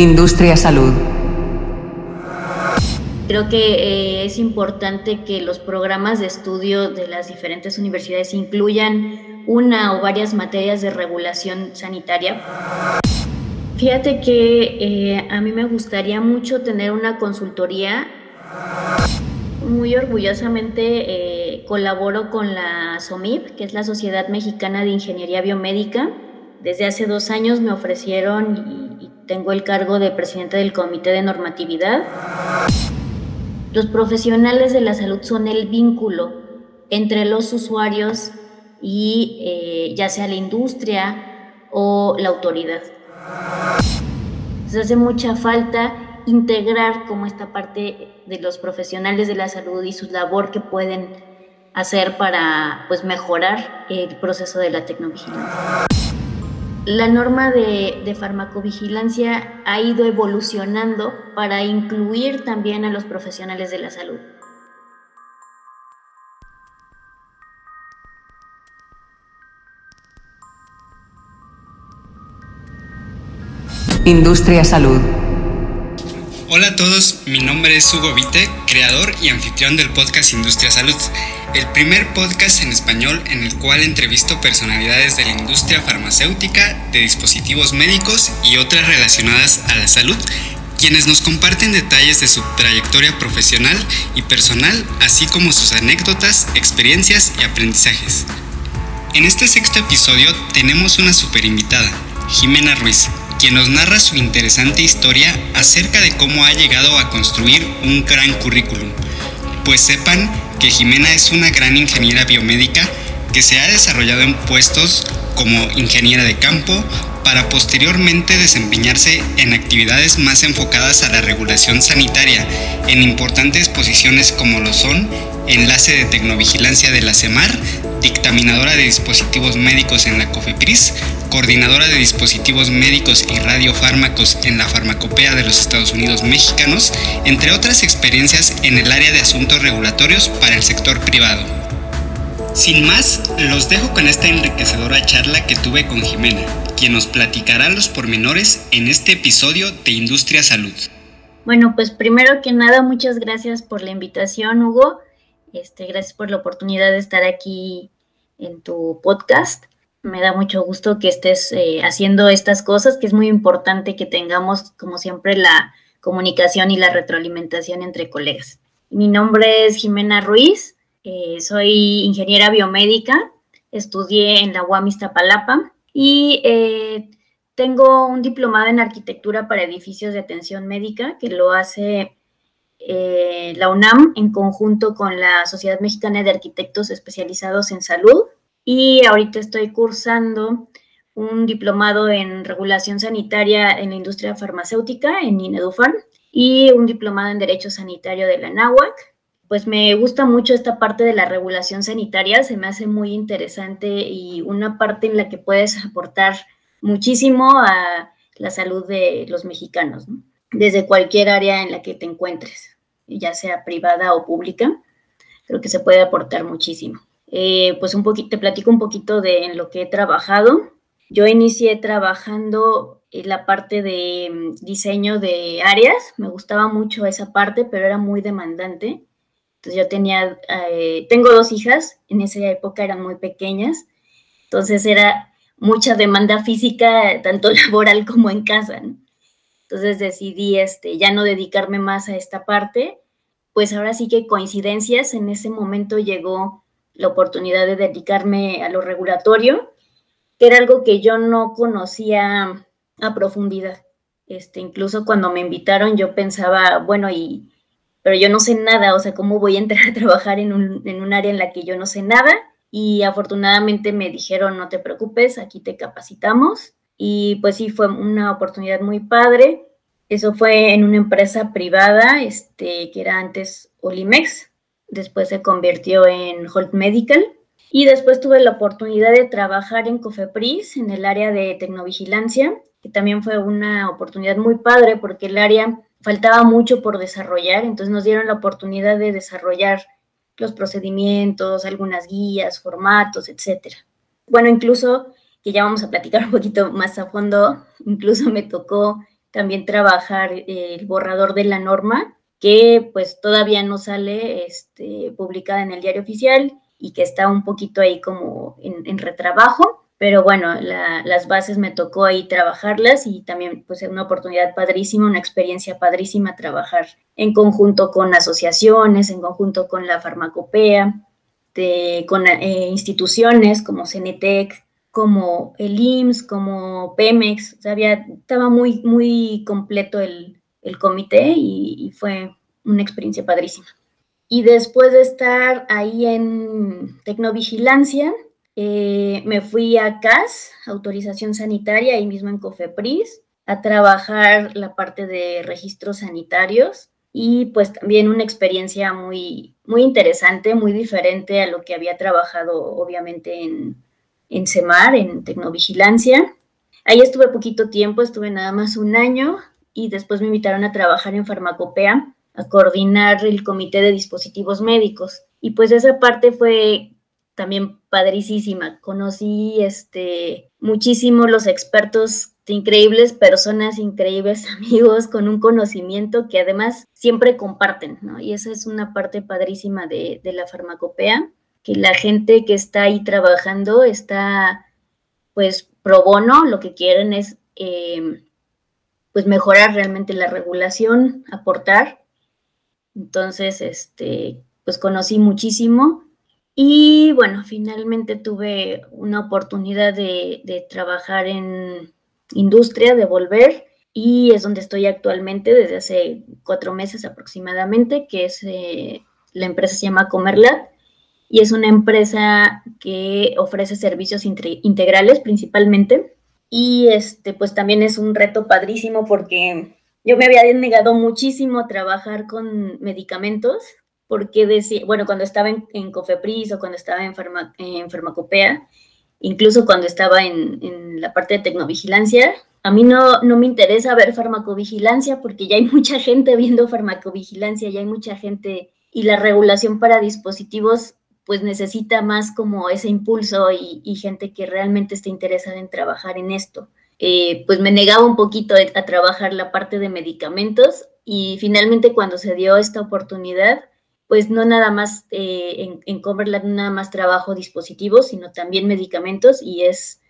Industria Salud. Creo que eh, es importante que los programas de estudio de las diferentes universidades incluyan una o varias materias de regulación sanitaria. Fíjate que eh, a mí me gustaría mucho tener una consultoría. Muy orgullosamente eh, colaboro con la SOMIP, que es la Sociedad Mexicana de Ingeniería Biomédica. Desde hace dos años me ofrecieron y, y tengo el cargo de presidente del Comité de Normatividad. Los profesionales de la salud son el vínculo entre los usuarios y eh, ya sea la industria o la autoridad. Entonces hace mucha falta integrar como esta parte de los profesionales de la salud y su labor que pueden hacer para pues, mejorar el proceso de la tecnovigilancia. La norma de, farmacovigilancia ha ido evolucionando para incluir también a los profesionales de la salud. Industria Salud. Hola a todos, mi nombre es Hugo Vite, creador y anfitrión del podcast Industria Salud, el primer podcast en español en el cual entrevisto personalidades de la industria farmacéutica, de dispositivos médicos y otras relacionadas a la salud, quienes nos comparten detalles de su trayectoria profesional y personal, así como sus anécdotas, experiencias y aprendizajes. En este sexto episodio tenemos una super invitada, Jimena Ruiz, quien nos narra su interesante historia acerca de cómo ha llegado a construir un gran currículum. Pues sepan que Jimena es una gran ingeniera biomédica que se ha desarrollado en puestos como ingeniera de campo para posteriormente desempeñarse en actividades más enfocadas a la regulación sanitaria en importantes posiciones como lo son enlace de tecnovigilancia de la CEMAR, dictaminadora de dispositivos médicos en la COFEPRIS, coordinadora de dispositivos médicos y radiofármacos en la Farmacopea de los Estados Unidos mexicanos, entre otras experiencias en el área de asuntos regulatorios para el sector privado. Sin más, los dejo con esta enriquecedora charla que tuve con Jimena, quien nos platicará los pormenores en este episodio de Industria Salud. Bueno, pues primero que nada, muchas gracias por la invitación, Hugo. Este, gracias por la oportunidad de estar aquí en tu podcast. Me da mucho gusto que estés eh, haciendo estas cosas, que es muy importante que tengamos, como siempre, la comunicación y la retroalimentación entre colegas. Mi nombre es Jimena Ruiz, eh, soy ingeniera biomédica, estudié en la UAM Iztapalapa y eh, tengo un diplomado en arquitectura para edificios de atención médica que lo hace la UNAM en conjunto con la Sociedad Mexicana de Arquitectos Especializados en Salud. Y ahorita estoy cursando un diplomado en regulación sanitaria en la industria farmacéutica en INEDUFAN y un diplomado en Derecho Sanitario de la NAWAC. Pues me gusta mucho esta parte de la regulación sanitaria, se me hace muy interesante y una parte en la que puedes aportar muchísimo a la salud de los mexicanos, desde cualquier área en la que te encuentres, ya sea privada o pública, creo que se puede aportar muchísimo. Eh, pues un poquito, te platico un poquito de en lo que he trabajado. Yo inicié trabajando en la parte de mm, diseño de áreas, me gustaba mucho esa parte, pero era muy demandante. Entonces yo tenía, eh, tengo dos hijas, en esa época eran muy pequeñas, entonces era mucha demanda física, tanto laboral como en casa. Entonces decidí este, ya no dedicarme más a esta parte, pues ahora sí que coincidencias, en ese momento llegó la oportunidad de dedicarme a lo regulatorio, que era algo que yo no conocía a profundidad. Este, incluso cuando me invitaron yo pensaba, bueno, y, pero yo no sé nada, o sea, ¿cómo voy a entrar a trabajar en un, en un área en la que yo no sé nada? Y afortunadamente me dijeron, no te preocupes, aquí te capacitamos. Y pues sí, fue una oportunidad muy padre. Eso fue en una empresa privada, este, que era antes Olimex, después se convirtió en Holt Medical. Y después tuve la oportunidad de trabajar en Cofepris en el área de tecnovigilancia, que también fue una oportunidad muy padre porque el área faltaba mucho por desarrollar, entonces nos dieron la oportunidad de desarrollar los procedimientos, algunas guías, formatos, etcétera. Bueno, incluso que ya vamos a platicar un poquito más a fondo, incluso me tocó también trabajar el borrador de la norma, que pues todavía no sale este, publicada en el diario oficial y que está un poquito ahí como en, retrabajo, pero bueno, las bases me tocó ahí trabajarlas y también pues es una oportunidad padrísima, una experiencia padrísima trabajar en conjunto con asociaciones, en conjunto con la farmacopea, de, con eh, instituciones como Cenetec, como el IMSS, como Pemex, sea, estaba muy, muy completo el, comité y, fue una experiencia padrísima. Y después de estar ahí en Tecnovigilancia, eh, me fui a CAS, autorización sanitaria, ahí mismo en Cofepris, a trabajar la parte de registros sanitarios y pues también una experiencia muy, muy interesante, muy diferente a lo que había trabajado obviamente en, en CEMAR, en Tecnovigilancia. Ahí estuve poquito tiempo, estuve nada más un año y después me invitaron a trabajar en Farmacopea, a coordinar el comité de dispositivos médicos. Y pues esa parte fue también padricísima. Conocí este, muchísimo los expertos increíbles personas, increíbles amigos con un conocimiento que además siempre comparten, ¿no? Y esa es una parte padrísima de, de la farmacopea que la gente que está ahí trabajando está pues pro bono, lo que quieren es em, pues mejorar realmente la regulación, aportar. Entonces, este, pues conocí muchísimo y bueno, finalmente tuve una oportunidad de, de trabajar en industria, de volver y es donde estoy actualmente desde hace cuatro meses aproximadamente, que es eh, la empresa se llama Comerlat y es una empresa que ofrece servicios integrales principalmente. Y este, pues también es un reto padrísimo porque yo me había negado muchísimo a trabajar con medicamentos, porque decía, bueno, cuando estaba en, Cofepris o cuando estaba en, en Farmacopea, incluso cuando estaba en, en, la parte de tecnovigilancia, a mí no, no me interesa ver farmacovigilancia porque ya hay mucha gente viendo farmacovigilancia, ya hay mucha gente y la regulación para dispositivos pues necesita más como ese impulso y, gente que realmente esté interesada en trabajar en esto. Eh, pues me negaba un poquito a trabajar la parte de medicamentos y finalmente cuando se dio esta oportunidad, pues no nada más eh, en, en nada más trabajo dispositivos, sino también medicamentos y es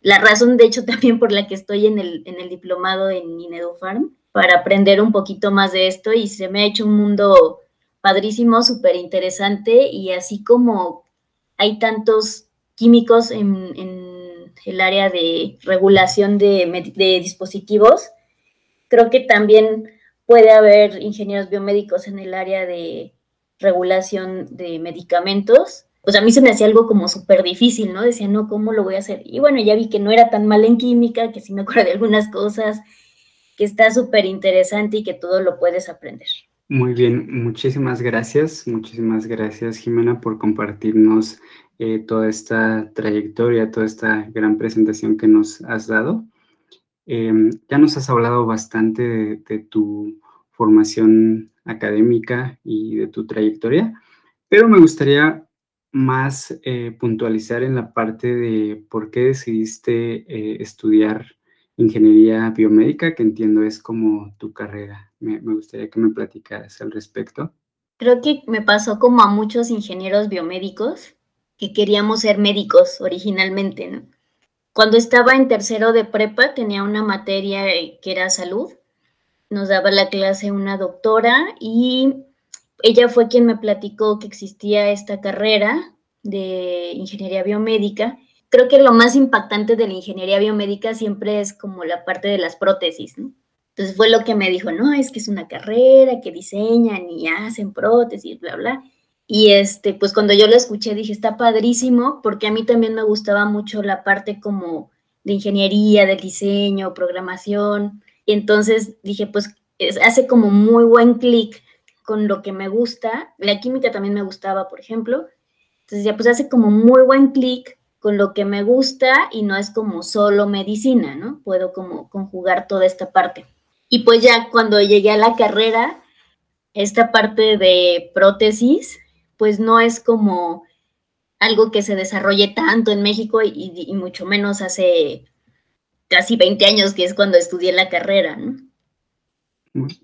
la razón, de hecho, también por la que estoy en el, en el diplomado en Inedufarm, para aprender un poquito más de esto y se me ha hecho un mundo padrísimo, súper interesante y así como hay tantos químicos en, el área de regulación de, dispositivos, creo que también puede haber ingenieros biomédicos en el área de regulación de medicamentos. Pues a mí se me hacía algo como súper difícil, ¿no? Decía, no, ¿cómo lo voy a hacer? Y bueno, ya vi que no era tan mal en química, que sí me acuerdo de algunas cosas, que está súper interesante y que todo lo puedes aprender. Muy bien, muchísimas gracias, muchísimas gracias Jimena por compartirnos eh, toda esta trayectoria, toda esta gran presentación que nos has dado. Em, ya nos has hablado bastante de, tu formación académica y de tu trayectoria, pero me gustaría más eh, puntualizar en la parte de por qué decidiste eh, estudiar ingeniería biomédica, que entiendo es como tu carrera. Me, gustaría que me platicaras al respecto. Creo que me pasó como a muchos ingenieros biomédicos que queríamos ser médicos originalmente. Cuando estaba en tercero de prepa tenía una materia que era salud. Nos daba la clase una doctora y ella fue quien me platicó que existía esta carrera de ingeniería biomédica creo que lo más impactante de la ingeniería biomédica siempre es como la parte de las prótesis, ¿no? Entonces fue lo que me dijo, no, es que es una carrera que diseñan y hacen prótesis, bla, bla. Y este, pues cuando yo lo escuché dije, está padrísimo, porque a mí también me gustaba mucho la parte como de ingeniería, del diseño, programación. Y entonces dije, pues hace como muy buen clic con lo que me gusta. La química también me gustaba, por ejemplo. Entonces ya pues hace como muy buen clic con lo que me gusta y no es como solo medicina, ¿no? Puedo como conjugar toda esta parte. Y pues ya cuando llegué a la carrera, esta parte de prótesis, pues no es como algo que se desarrolle tanto en México y, mucho menos hace casi 20 años, que es cuando estudié la carrera, ¿no?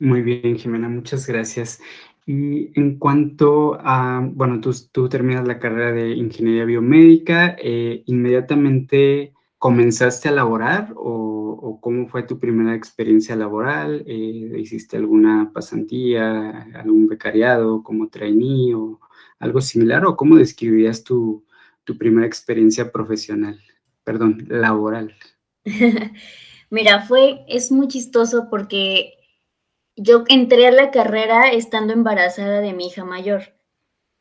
Muy bien, Jimena, muchas gracias. Y en cuanto a, bueno, tú, tú terminas la carrera de ingeniería biomédica, eh, ¿inmediatamente comenzaste a laborar o, cómo fue tu primera experiencia laboral? Eh, ¿Hiciste alguna pasantía, algún becariado como trainee o algo similar? ¿O cómo describirías tu, tu primera experiencia profesional, perdón, laboral? Mira, fue, es muy chistoso porque yo entré a la carrera estando embarazada de mi hija mayor.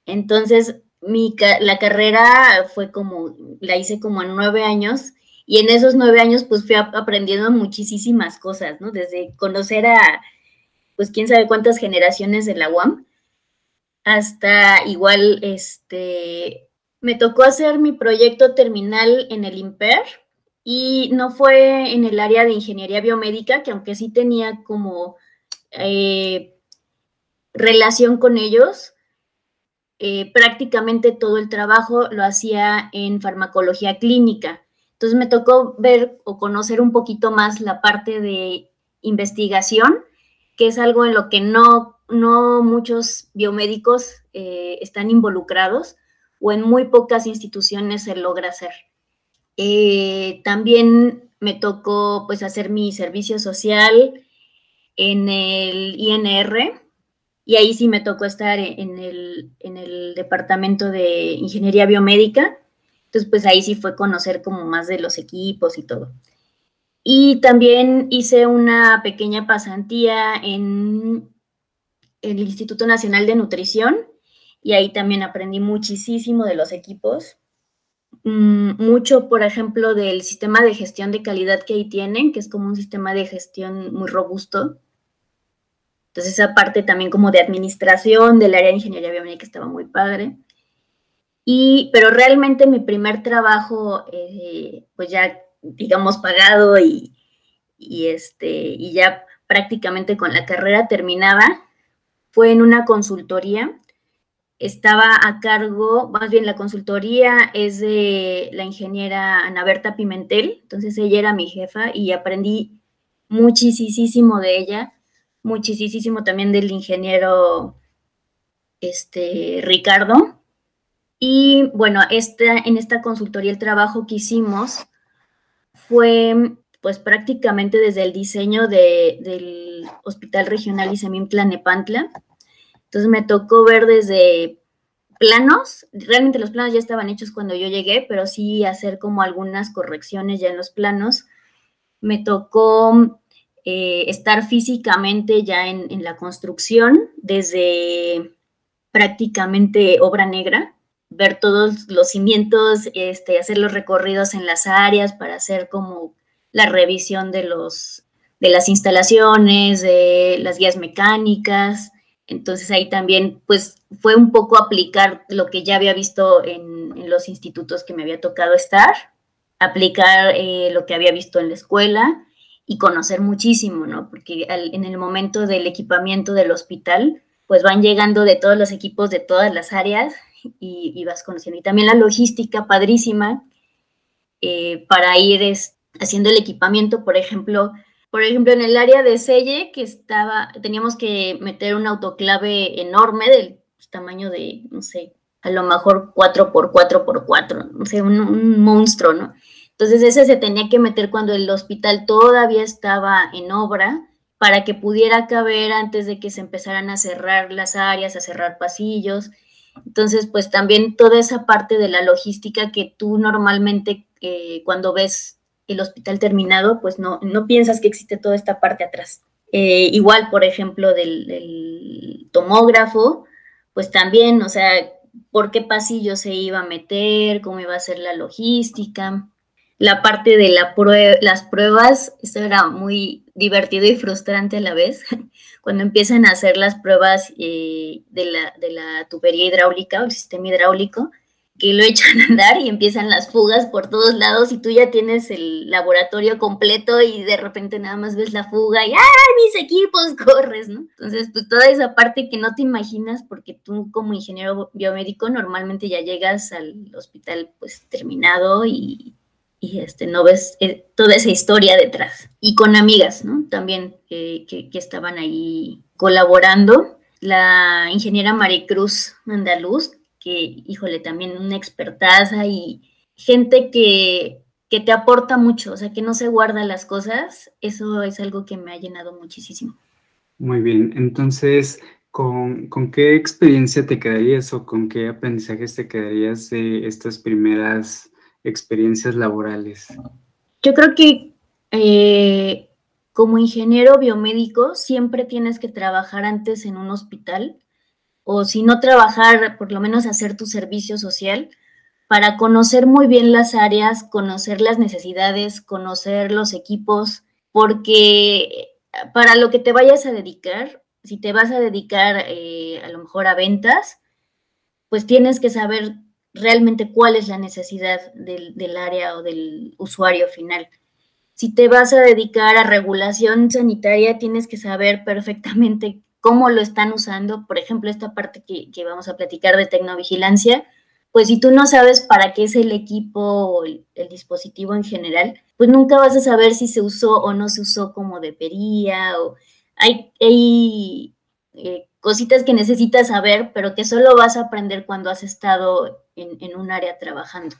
Entonces, mi, la carrera fue como, la hice como en nueve años y en esos nueve años pues fui aprendiendo muchísimas cosas, ¿no? Desde conocer a, pues quién sabe cuántas generaciones de la UAM, hasta igual, este, me tocó hacer mi proyecto terminal en el IMPER y no fue en el área de ingeniería biomédica, que aunque sí tenía como eh, relación con ellos. Eh, prácticamente todo el trabajo lo hacía en farmacología clínica. Entonces me tocó ver o conocer un poquito más la parte de investigación, que es algo en lo que no, no muchos biomédicos eh, están involucrados o en muy pocas instituciones se logra hacer. también me tocó pues hacer mi servicio social, en el INR y ahí sí me tocó estar en el, en el departamento de ingeniería biomédica. Entonces, pues ahí sí fue conocer como más de los equipos y todo. Y también hice una pequeña pasantía en el Instituto Nacional de Nutrición y ahí también aprendí muchísimo de los equipos. Mm, mucho, por ejemplo, del sistema de gestión de calidad que ahí tienen, que es como un sistema de gestión muy robusto. Entonces, esa parte también como de administración del área de ingeniería biomédica estaba muy padre. Y, pero realmente mi primer trabajo, eh, pues ya, digamos, pagado y, este, y ya prácticamente con la carrera terminada, fue en una consultoría estaba a cargo, más bien la consultoría es de la ingeniera Ana Berta Pimentel, entonces ella era mi jefa y aprendí muchísimo de ella, muchísimo también del ingeniero este, Ricardo. Y bueno, esta, en esta consultoría el trabajo que hicimos fue pues prácticamente desde el diseño del Hospital Regional Isemintla Nepantla, entonces me tocó ver desde planos, realmente los planos ya estaban hechos cuando yo llegué, pero sí hacer como algunas correcciones ya en los planos. Me tocó eh, estar físicamente ya en, la construcción desde prácticamente obra negra, ver todos los cimientos, este, hacer los recorridos en las áreas para hacer como la revisión de los de las instalaciones, de las guías mecánicas, entonces ahí también, pues, fue un poco aplicar lo que ya había visto en, los institutos que me había tocado estar, aplicar eh, lo que había visto en la escuela y conocer muchísimo, ¿no? Porque en el momento del equipamiento del hospital, pues van llegando de todos los equipos de todas las áreas y, vas conociendo. Y también la logística padrísima eh, para ir haciendo el equipamiento, por ejemplo, por ejemplo, en el área de Selle, que estaba, teníamos que meter un autoclave enorme del tamaño de, no sé, a lo mejor 4 por 4 por 4, no sé, un, monstruo, ¿no? Entonces ese se tenía que meter cuando el hospital todavía estaba en obra para que pudiera caber antes de que se empezaran a cerrar las áreas, a cerrar pasillos. Entonces, pues también toda esa parte de la logística que tú normalmente eh, cuando ves el hospital terminado, pues no, no piensas que existe toda esta parte atrás. Eh, igual, por ejemplo, del, tomógrafo, pues también, o sea, por qué pasillo se iba a meter, cómo iba a ser la logística. La parte de la las pruebas, esto era muy divertido y frustrante a la vez, cuando empiezan a hacer las pruebas eh, de, la, de la tubería hidráulica o el sistema hidráulico, que lo echan a andar y empiezan las fugas por todos lados y tú ya tienes el laboratorio completo y de repente nada más ves la fuga y ¡ay, mis equipos! corres, ¿no? Entonces, pues toda esa parte que no te imaginas porque tú como ingeniero biomédico normalmente ya llegas al hospital pues terminado y, y este, no ves eh, toda esa historia detrás. Y con amigas, ¿no? También que, que, estaban ahí colaborando. La ingeniera Maricruz Andaluz, que, híjole, también una expertaza y gente que, que te aporta mucho, o sea, que no se guarda las cosas, eso es algo que me ha llenado muchísimo. Muy bien, entonces, ¿con, ¿con, qué experiencia te quedarías o con qué aprendizajes te quedarías de estas primeras experiencias laborales? Yo creo que eh, como ingeniero biomédico siempre tienes que trabajar antes en un hospital o si no trabajar, por lo menos hacer tu servicio social para conocer muy bien las áreas, conocer las necesidades, conocer los equipos, porque para lo que te vayas a dedicar, si te vas a dedicar eh, a lo mejor a ventas, pues tienes que saber realmente cuál es la necesidad del, del, área o del usuario final. Si te vas a dedicar a regulación sanitaria, tienes que saber perfectamente cómo lo están usando. Por ejemplo, esta parte que, que vamos a platicar de tecnovigilancia, pues si tú no sabes para qué es el equipo o el, dispositivo en general, pues nunca vas a saber si se usó o no se usó como debería o hay, hay eh, cositas que necesitas saber, pero que solo vas a aprender cuando has estado en, un área trabajando.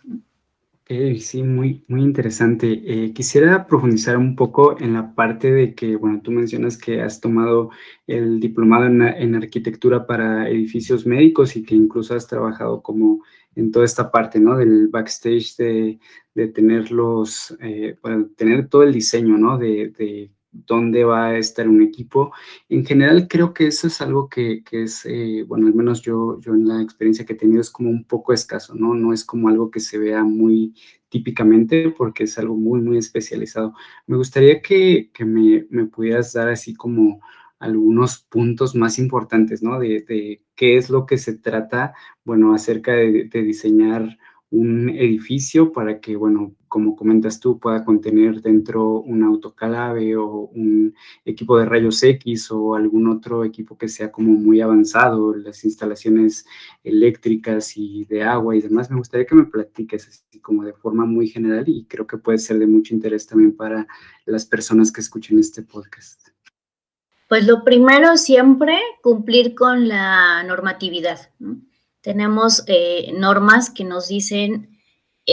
Sí, muy, muy interesante. Eh, quisiera profundizar un poco en la parte de que, bueno, tú mencionas que has tomado el diplomado en, arquitectura para edificios médicos y que incluso has trabajado como en toda esta parte, ¿no? Del backstage de, de tener los, eh, tener todo el diseño, ¿no? Dónde va a estar un equipo. En general, creo que eso es algo que, es, eh, bueno, al menos yo, yo en la experiencia que he tenido es como un poco escaso, ¿no? No es como algo que se vea muy típicamente porque es algo muy, muy especializado. Me gustaría que, me, me, pudieras dar así como algunos puntos más importantes, ¿no? De, de, qué es lo que se trata, bueno, acerca de, de diseñar un edificio para que, bueno, como comentas tú, pueda contener dentro un autocalave o un equipo de rayos X o algún otro equipo que sea como muy avanzado, las instalaciones eléctricas y de agua y demás. Me gustaría que me platiques así como de forma muy general y creo que puede ser de mucho interés también para las personas que escuchen este podcast. Pues lo primero siempre cumplir con la normatividad. ¿no? Tenemos eh, normas que nos dicen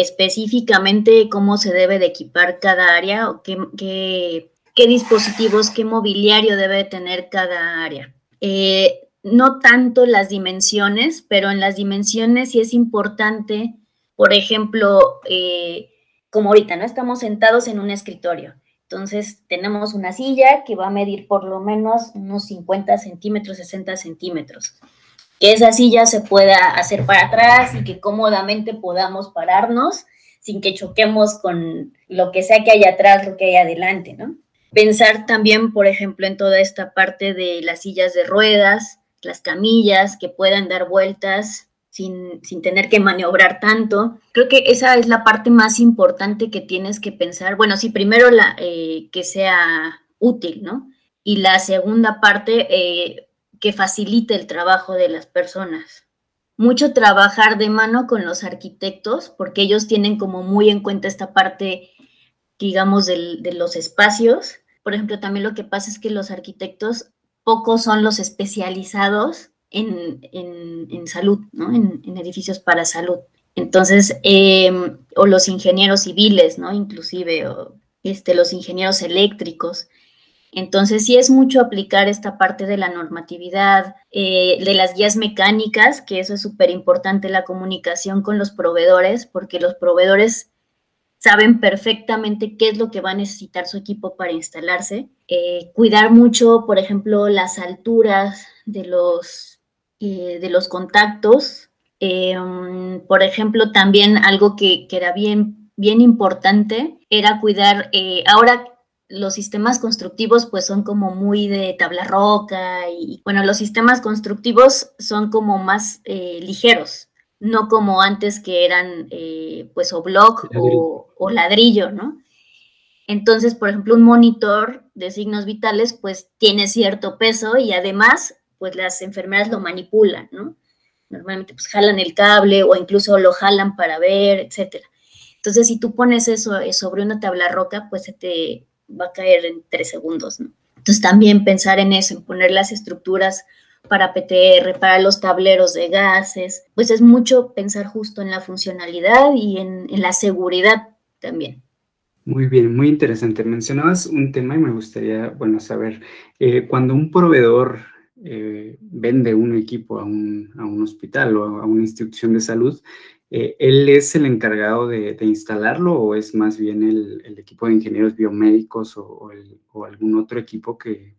específicamente cómo se debe de equipar cada área o qué, dispositivos, qué mobiliario debe tener cada área. Eh, no tanto las dimensiones, pero en las dimensiones sí es importante, por ejemplo, eh, como ahorita, ¿no? Estamos sentados en un escritorio. Entonces tenemos una silla que va a medir por lo menos unos 50 centímetros, 60 centímetros que esa silla se pueda hacer para atrás y que cómodamente podamos pararnos sin que choquemos con lo que sea que hay atrás, lo que hay adelante, ¿no? Pensar también, por ejemplo, en toda esta parte de las sillas de ruedas, las camillas que puedan dar vueltas sin, tener que maniobrar tanto. Creo que esa es la parte más importante que tienes que pensar. Bueno, sí, primero la, eh, que sea útil, ¿no? Y la segunda parte, eh, que facilite el trabajo de las personas. Mucho trabajar de mano con los arquitectos, porque ellos tienen como muy en cuenta esta parte, digamos, de los espacios. Por ejemplo, también lo que pasa es que los arquitectos pocos son los especializados en, salud, ¿no? En, edificios para salud. Entonces, em, o los ingenieros civiles, ¿no? Inclusive, o este, los ingenieros eléctricos. Entonces, sí es mucho aplicar esta parte de la normatividad, eh, de las guías mecánicas, que eso es súper importante, la comunicación con los proveedores, porque los proveedores saben perfectamente qué es lo que va a necesitar su equipo para instalarse. Eh, cuidar mucho, por ejemplo, las alturas de los, eh, de los contactos. por ejemplo, también algo que, que, era bien, bien importante era cuidar, ahora los sistemas constructivos pues son como muy de tabla roca y bueno, los sistemas constructivos son como más eh, ligeros, no como antes que eran eh, pues o block o, o, ladrillo, ¿no? Entonces, por ejemplo, un monitor de signos vitales pues tiene cierto peso y además pues las enfermeras lo manipulan, ¿no? Normalmente pues jalan el cable o incluso lo jalan para ver, etcétera. Entonces, si tú pones eso eh, sobre una tabla roca, pues se te va a caer en tres segundos, ¿no? Entonces, también pensar en eso, en poner las estructuras para PTR, para los tableros de gases, pues es mucho pensar justo en la funcionalidad y en, la seguridad también. Muy bien, muy interesante. Mencionabas un tema y me gustaría, bueno, saber, eh, cuando un proveedor eh, vende un equipo a un, a un, hospital o a una institución de salud, eh, ¿él es el encargado de, instalarlo o es más bien el, equipo de ingenieros biomédicos o, algún otro equipo que,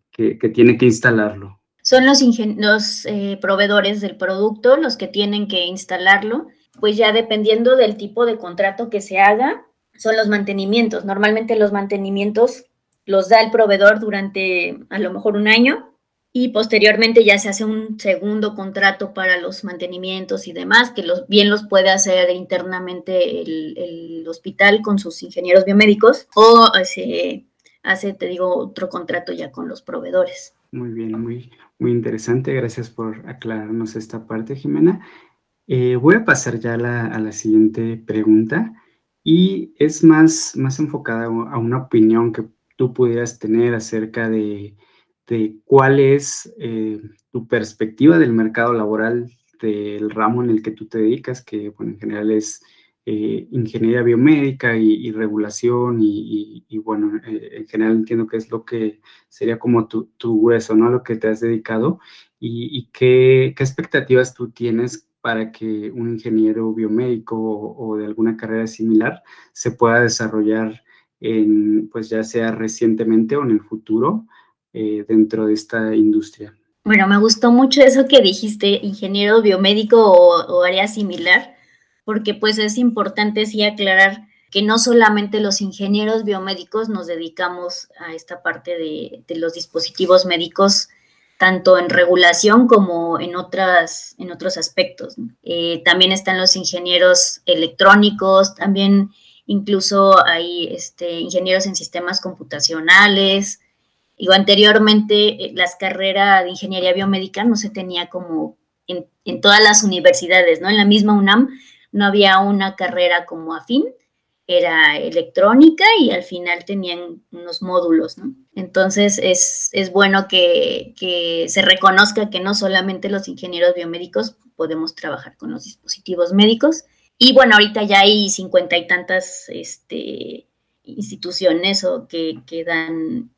tiene que instalarlo? Son los, eh, proveedores del producto los que tienen que instalarlo, pues ya dependiendo del tipo de contrato que se haga, son los mantenimientos. Normalmente los mantenimientos los da el proveedor durante a lo mejor un año y posteriormente ya se hace un segundo contrato para los mantenimientos y demás, que los, bien los puede hacer internamente el, hospital con sus ingenieros biomédicos o se hace, te digo, otro contrato ya con los proveedores. Muy bien, muy, muy interesante. Gracias por aclararnos esta parte, Jimena. Eh, voy a pasar ya a la, siguiente pregunta y es más, más enfocada a una opinión que tú pudieras tener acerca de de cuál es eh, tu perspectiva del mercado laboral del ramo en el que tú te dedicas, que bueno, en general es eh, ingeniería biomédica y, regulación y, bueno, eh, en general entiendo que es lo que sería como tu, tu grueso, ¿no? lo que te has dedicado y, qué, qué, expectativas tú tienes para que un ingeniero biomédico o, o, de alguna carrera similar se pueda desarrollar en, pues ya sea recientemente o en el futuro eh, dentro de esta industria. Bueno, me gustó mucho eso que dijiste, ingeniero biomédico o, área similar, porque pues es importante sí aclarar que no solamente los ingenieros biomédicos nos dedicamos a esta parte de, los dispositivos médicos, tanto en regulación como en, otras, en otros aspectos. Eh, también están los ingenieros electrónicos, también incluso hay este, ingenieros en sistemas computacionales, Digo, anteriormente eh, las carreras de ingeniería biomédica no se tenía como en, todas las universidades, ¿no? En la misma UNAM no había una carrera como afín, era electrónica y al final tenían unos módulos, ¿no? Entonces es, bueno que, que, se reconozca que no solamente los ingenieros biomédicos podemos trabajar con los dispositivos médicos. Y bueno, ahorita ya hay cincuenta y tantas este, instituciones o que, que dan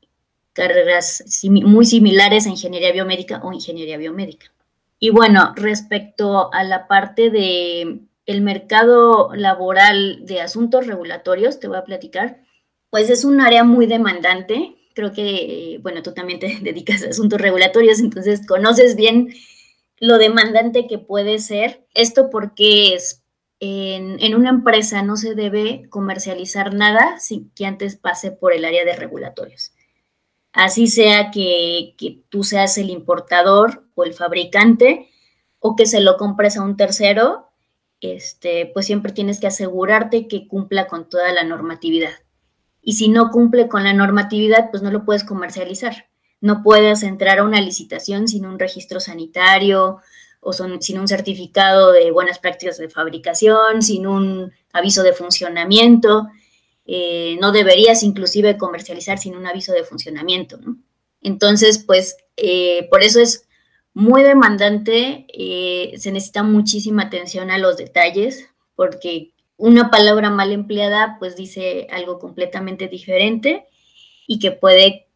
carreras muy similares a ingeniería biomédica o ingeniería biomédica. Y bueno, respecto a la parte de el mercado laboral de asuntos regulatorios, te voy a platicar, pues es un área muy demandante. Creo que, bueno, tú también te dedicas a asuntos regulatorios, entonces conoces bien lo demandante que puede ser. Esto porque es, en, en una empresa no se debe comercializar nada sin que antes pase por el área de regulatorios así sea que, tú seas el importador o el fabricante o que se lo compres a un tercero, este, pues siempre tienes que asegurarte que cumpla con toda la normatividad. Y si no cumple con la normatividad, pues no lo puedes comercializar. No puedes entrar a una licitación sin un registro sanitario o sin un certificado de buenas prácticas de fabricación, sin un aviso de funcionamiento. Eh, no deberías inclusive comercializar sin un aviso de funcionamiento. Entonces, pues eh, por eso es muy demandante, eh, se necesita muchísima atención a los detalles, porque una palabra mal empleada pues dice algo completamente diferente y que puede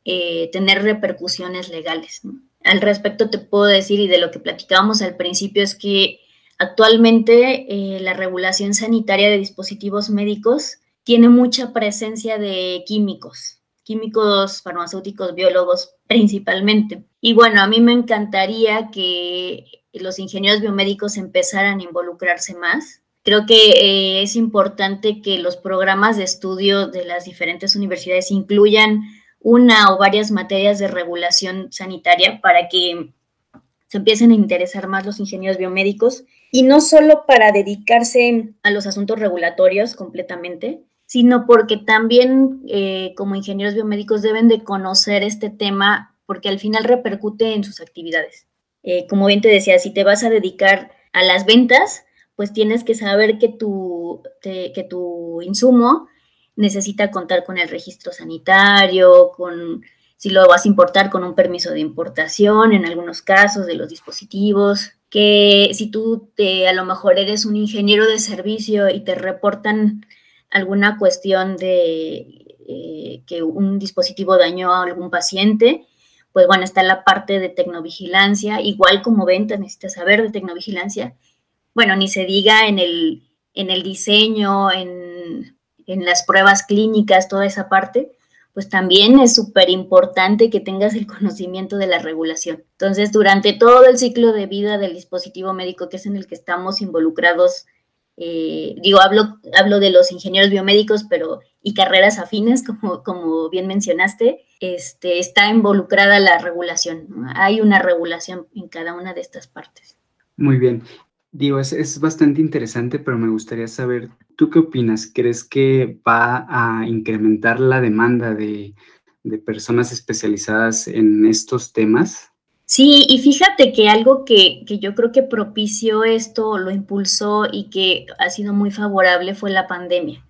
tener repercusiones legales. Al respecto te puedo decir, y de lo que platicábamos al principio, es que actualmente la regulación sanitaria de dispositivos médicos tiene mucha presencia de químicos, químicos farmacéuticos, biólogos principalmente. Y bueno, a mí me encantaría que los ingenieros biomédicos empezaran a involucrarse más. Creo que eh, es importante que los programas de estudio de las diferentes universidades incluyan una o varias materias de regulación sanitaria para que se empiecen a interesar más los ingenieros biomédicos y no solo para dedicarse a los asuntos regulatorios completamente, sino porque también eh, como ingenieros biomédicos deben de conocer este tema porque al final repercute en sus actividades. Eh, como bien te decía, si te vas a dedicar a las ventas, pues tienes que saber que tu tu, que tu insumo necesita contar con el registro sanitario, con si lo vas a importar con un permiso de importación en algunos casos de los dispositivos, que si tú te, a lo mejor eres un ingeniero de servicio y te reportan alguna cuestión de eh, que un dispositivo dañó a algún paciente, pues bueno, está la parte de tecnovigilancia, igual como venta necesitas saber de tecnovigilancia. Bueno, ni se diga en el, en el diseño, en, en las pruebas clínicas, toda esa parte, pues también es súper importante que tengas el conocimiento de la regulación. Entonces, durante todo el ciclo de vida del dispositivo médico, que es en el que estamos involucrados, eh, digo, hablo, hablo de los ingenieros biomédicos, pero y carreras afines, como, como bien mencionaste, este, está involucrada la regulación. Hay una regulación en cada una de estas partes. Muy bien. Digo, es, es bastante interesante, pero me gustaría saber ¿Tú qué opinas? ¿Crees que va a incrementar la demanda de, personas especializadas en estos temas? Sí, y fíjate que algo que, yo creo que propició esto, lo impulsó y que ha sido muy favorable fue la pandemia.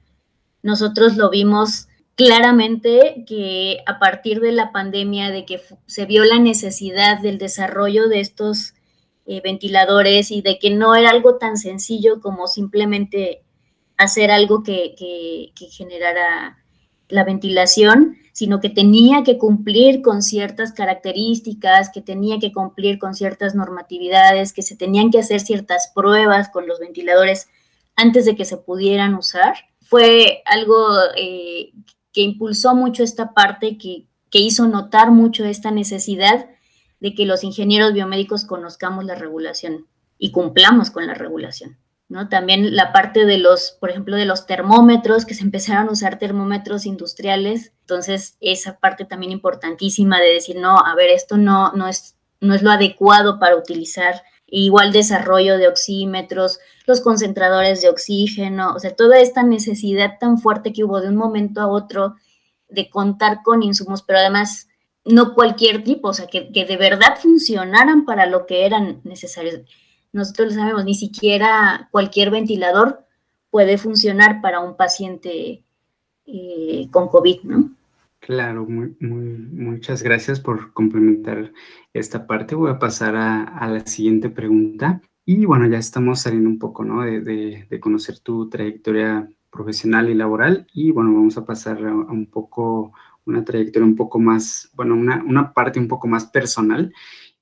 Nosotros lo vimos claramente que a partir de la pandemia, de que se vio la necesidad del desarrollo de estos eh, ventiladores y de que no era algo tan sencillo como simplemente hacer algo que, generara la ventilación, sino que tenía que cumplir con ciertas características, que tenía que cumplir con ciertas normatividades, que se tenían que hacer ciertas pruebas con los ventiladores antes de que se pudieran usar. Fue algo eh, que impulsó mucho esta parte, que, que hizo notar mucho esta necesidad de que los ingenieros biomédicos conozcamos la regulación y cumplamos con la regulación. ¿No? También la parte de los, por ejemplo, de los termómetros, que se empezaron a usar termómetros industriales, entonces esa parte también importantísima de decir, no, a ver, esto no, no, es, no es lo adecuado para utilizar, igual desarrollo de oxímetros, los concentradores de oxígeno, o sea, toda esta necesidad tan fuerte que hubo de un momento a otro de contar con insumos, pero además no cualquier tipo, o sea, que, que de verdad funcionaran para lo que eran necesarios nosotros lo sabemos, ni siquiera cualquier ventilador puede funcionar para un paciente eh, con COVID, ¿no? Claro, muchas gracias por complementar esta parte. Voy a pasar a, la siguiente pregunta. Y bueno, ya estamos saliendo un poco, ¿no? De, conocer tu trayectoria profesional y laboral. Y bueno, vamos a pasar a, un poco, una trayectoria un poco más, bueno, una, una parte un poco más personal.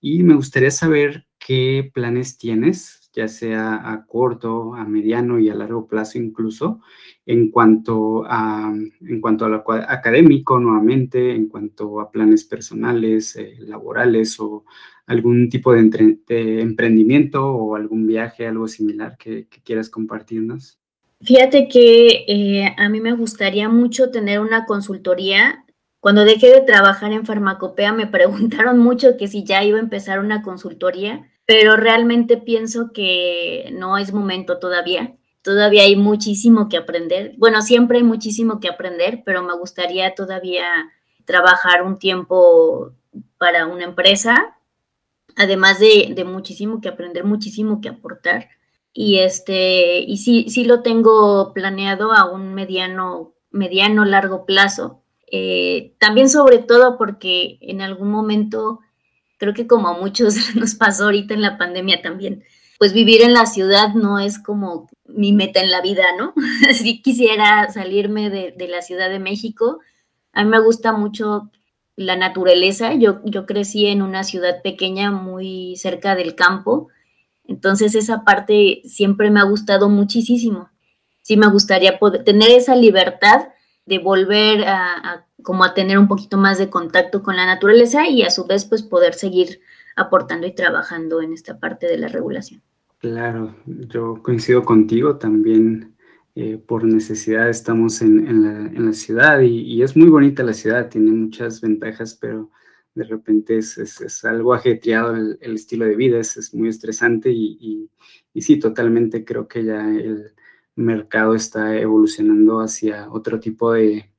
Y me gustaría saber qué planes tienes, ya sea a corto, a mediano y a largo plazo incluso, en cuanto a, en cuanto a lo académico nuevamente, en cuanto a planes personales, eh, laborales o algún tipo de, emprendimiento o algún viaje, algo similar que, quieras compartirnos. Fíjate que eh, a mí me gustaría mucho tener una consultoría. Cuando dejé de trabajar en farmacopea me preguntaron mucho que si ya iba a empezar una consultoría pero realmente pienso que no es momento todavía. Todavía hay muchísimo que aprender. Bueno, siempre hay muchísimo que aprender, pero me gustaría todavía trabajar un tiempo para una empresa, además de, muchísimo que aprender, muchísimo que aportar. Y este, y sí, sí lo tengo planeado a un mediano, mediano largo plazo. Eh, también sobre todo porque en algún momento creo que como a muchos nos pasó ahorita en la pandemia también, pues vivir en la ciudad no es como mi meta en la vida, ¿no? Si quisiera salirme de, la Ciudad de México. A mí me gusta mucho la naturaleza. Yo, yo crecí en una ciudad pequeña muy cerca del campo, entonces esa parte siempre me ha gustado muchísimo. Sí me gustaría poder tener esa libertad de volver a, como a tener un poquito más de contacto con la naturaleza y a su vez pues poder seguir aportando y trabajando en esta parte de la regulación. Claro, yo coincido contigo también. Eh, por necesidad estamos en, la, ciudad y, es muy bonita la ciudad, tiene muchas ventajas, pero de repente es, algo ajetreado el, estilo de vida, es, muy estresante y, y, sí, totalmente creo que ya el, mercado está evolucionando hacia otro tipo de,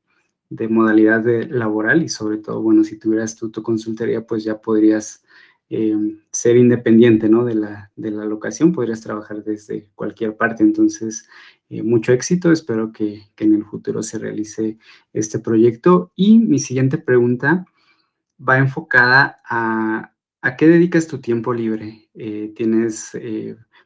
modalidad de laboral y sobre todo, bueno, si tuvieras tú tu consultoría, pues ya podrías eh, ser independiente, ¿no? De la, de la locación, podrías trabajar desde cualquier parte. Entonces, mucho éxito. Espero que, en el futuro se realice este proyecto. Y mi siguiente pregunta va enfocada a, ¿a qué dedicas tu tiempo libre? tienes,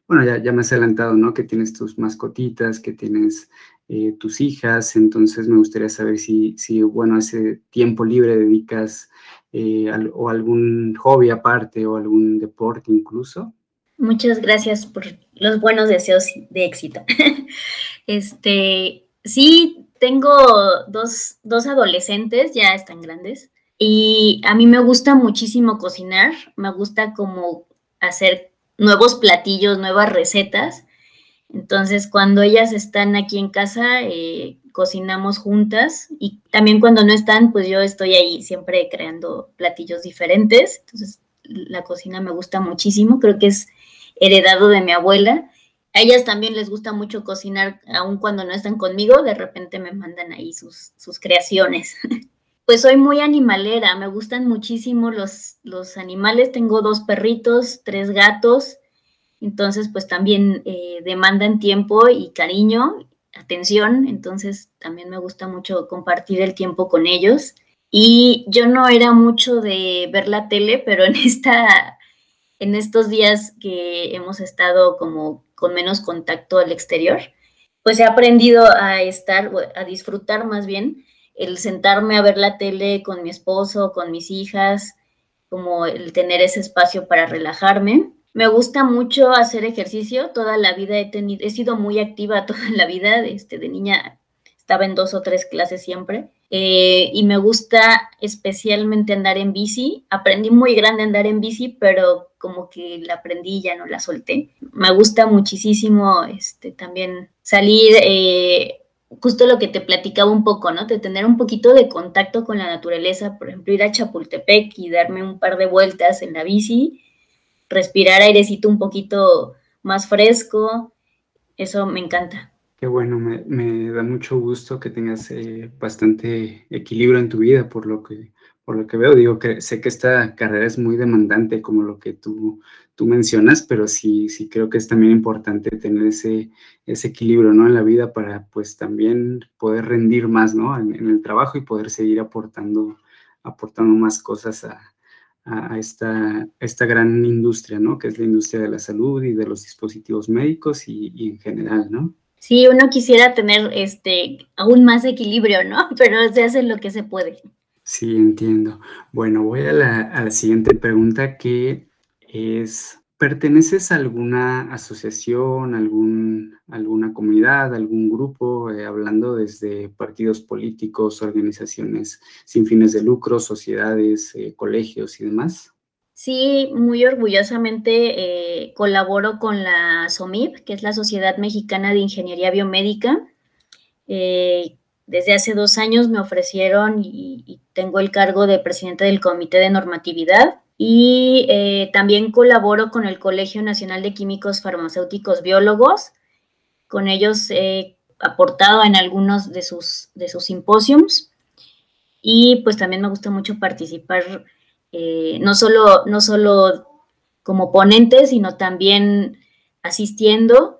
bueno, ya, ya me has adelantado, ¿no? Que tienes tus mascotitas, que tienes eh, tus hijas, entonces me gustaría saber si, si bueno, ese tiempo libre dedicas eh, o algún hobby aparte o algún deporte incluso. Muchas gracias por los buenos deseos de éxito. este, sí, tengo dos, dos adolescentes, ya están grandes, y a mí me gusta muchísimo cocinar, me gusta como hacer nuevos platillos, nuevas recetas. Entonces, cuando ellas están aquí en casa, eh, cocinamos juntas y también cuando no están, pues yo estoy ahí siempre creando platillos diferentes. Entonces, la cocina me gusta muchísimo, creo que es heredado de mi abuela. A ellas también les gusta mucho cocinar, aun cuando no están conmigo, de repente me mandan ahí sus, sus creaciones. pues soy muy animalera, me gustan muchísimo los, los animales, tengo dos perritos, tres gatos entonces, pues también eh, demandan tiempo y cariño, atención, entonces también me gusta mucho compartir el tiempo con ellos. Y yo no era mucho de ver la tele, pero en esta en estos días que hemos estado como con menos contacto al exterior, pues he aprendido a estar, a disfrutar más bien el sentarme a ver la tele con mi esposo, con mis hijas, como el tener ese espacio para relajarme. Me gusta mucho hacer ejercicio, toda la vida he tenido, he sido muy activa toda la vida, este, de niña estaba en dos o tres clases siempre. Eh, y me gusta especialmente andar en bici. Aprendí muy grande andar en bici, pero como que la aprendí y ya no la solté. Me gusta muchísimo este, también salir, eh, justo lo que te platicaba un poco, ¿no? De tener un poquito de contacto con la naturaleza, por ejemplo, ir a Chapultepec y darme un par de vueltas en la bici respirar airecito un poquito más fresco, eso me encanta. Qué bueno, me, da mucho gusto que tengas eh, bastante equilibrio en tu vida, por lo que, por lo que veo. Digo que sé que esta carrera es muy demandante, como lo que tú, tú mencionas, pero sí, sí creo que es también importante tener ese, ese equilibrio, ¿no? En la vida para, pues, también poder rendir más, ¿no? En, en el trabajo y poder seguir aportando, aportando más cosas a, a, esta, esta gran industria, ¿no? Que es la industria de la salud y de los dispositivos médicos y, en general, ¿no? Sí, uno quisiera tener este aún más equilibrio, ¿no? Pero se hace lo que se puede. Sí, entiendo. Bueno, voy a la, siguiente pregunta que es ¿Perteneces a alguna asociación, algún, alguna comunidad, algún grupo, eh, hablando desde partidos políticos, organizaciones sin fines de lucro, sociedades, eh, colegios y demás? Sí, muy orgullosamente eh, colaboro con la SOMIP, que es la Sociedad Mexicana de Ingeniería Biomédica. Desde hace dos años me ofrecieron y, tengo el cargo de presidente del Comité de Normatividad y eh, también colaboro con el Colegio Nacional de Químicos Farmacéuticos Biólogos. Con ellos he aportado en algunos de sus, de sus simposiums y pues también me gusta mucho participar eh, no, solo, no solo como ponente, sino también asistiendo.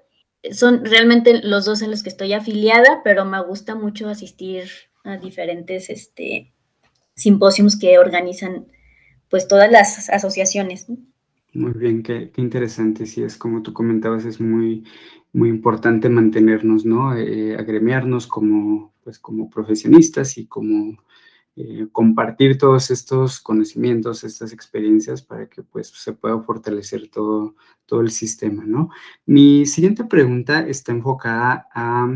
Son realmente los dos en los que estoy afiliada, pero me gusta mucho asistir a diferentes este, simposiums que organizan pues todas las asociaciones. Muy bien, qué, interesante. Sí, es como tú comentabas, es muy, muy importante mantenernos, ¿no? Eh, agremiarnos como, pues, como profesionistas y como eh, compartir todos estos conocimientos, estas experiencias para que pues se pueda fortalecer todo, todo el sistema, ¿no? Mi siguiente pregunta está enfocada a,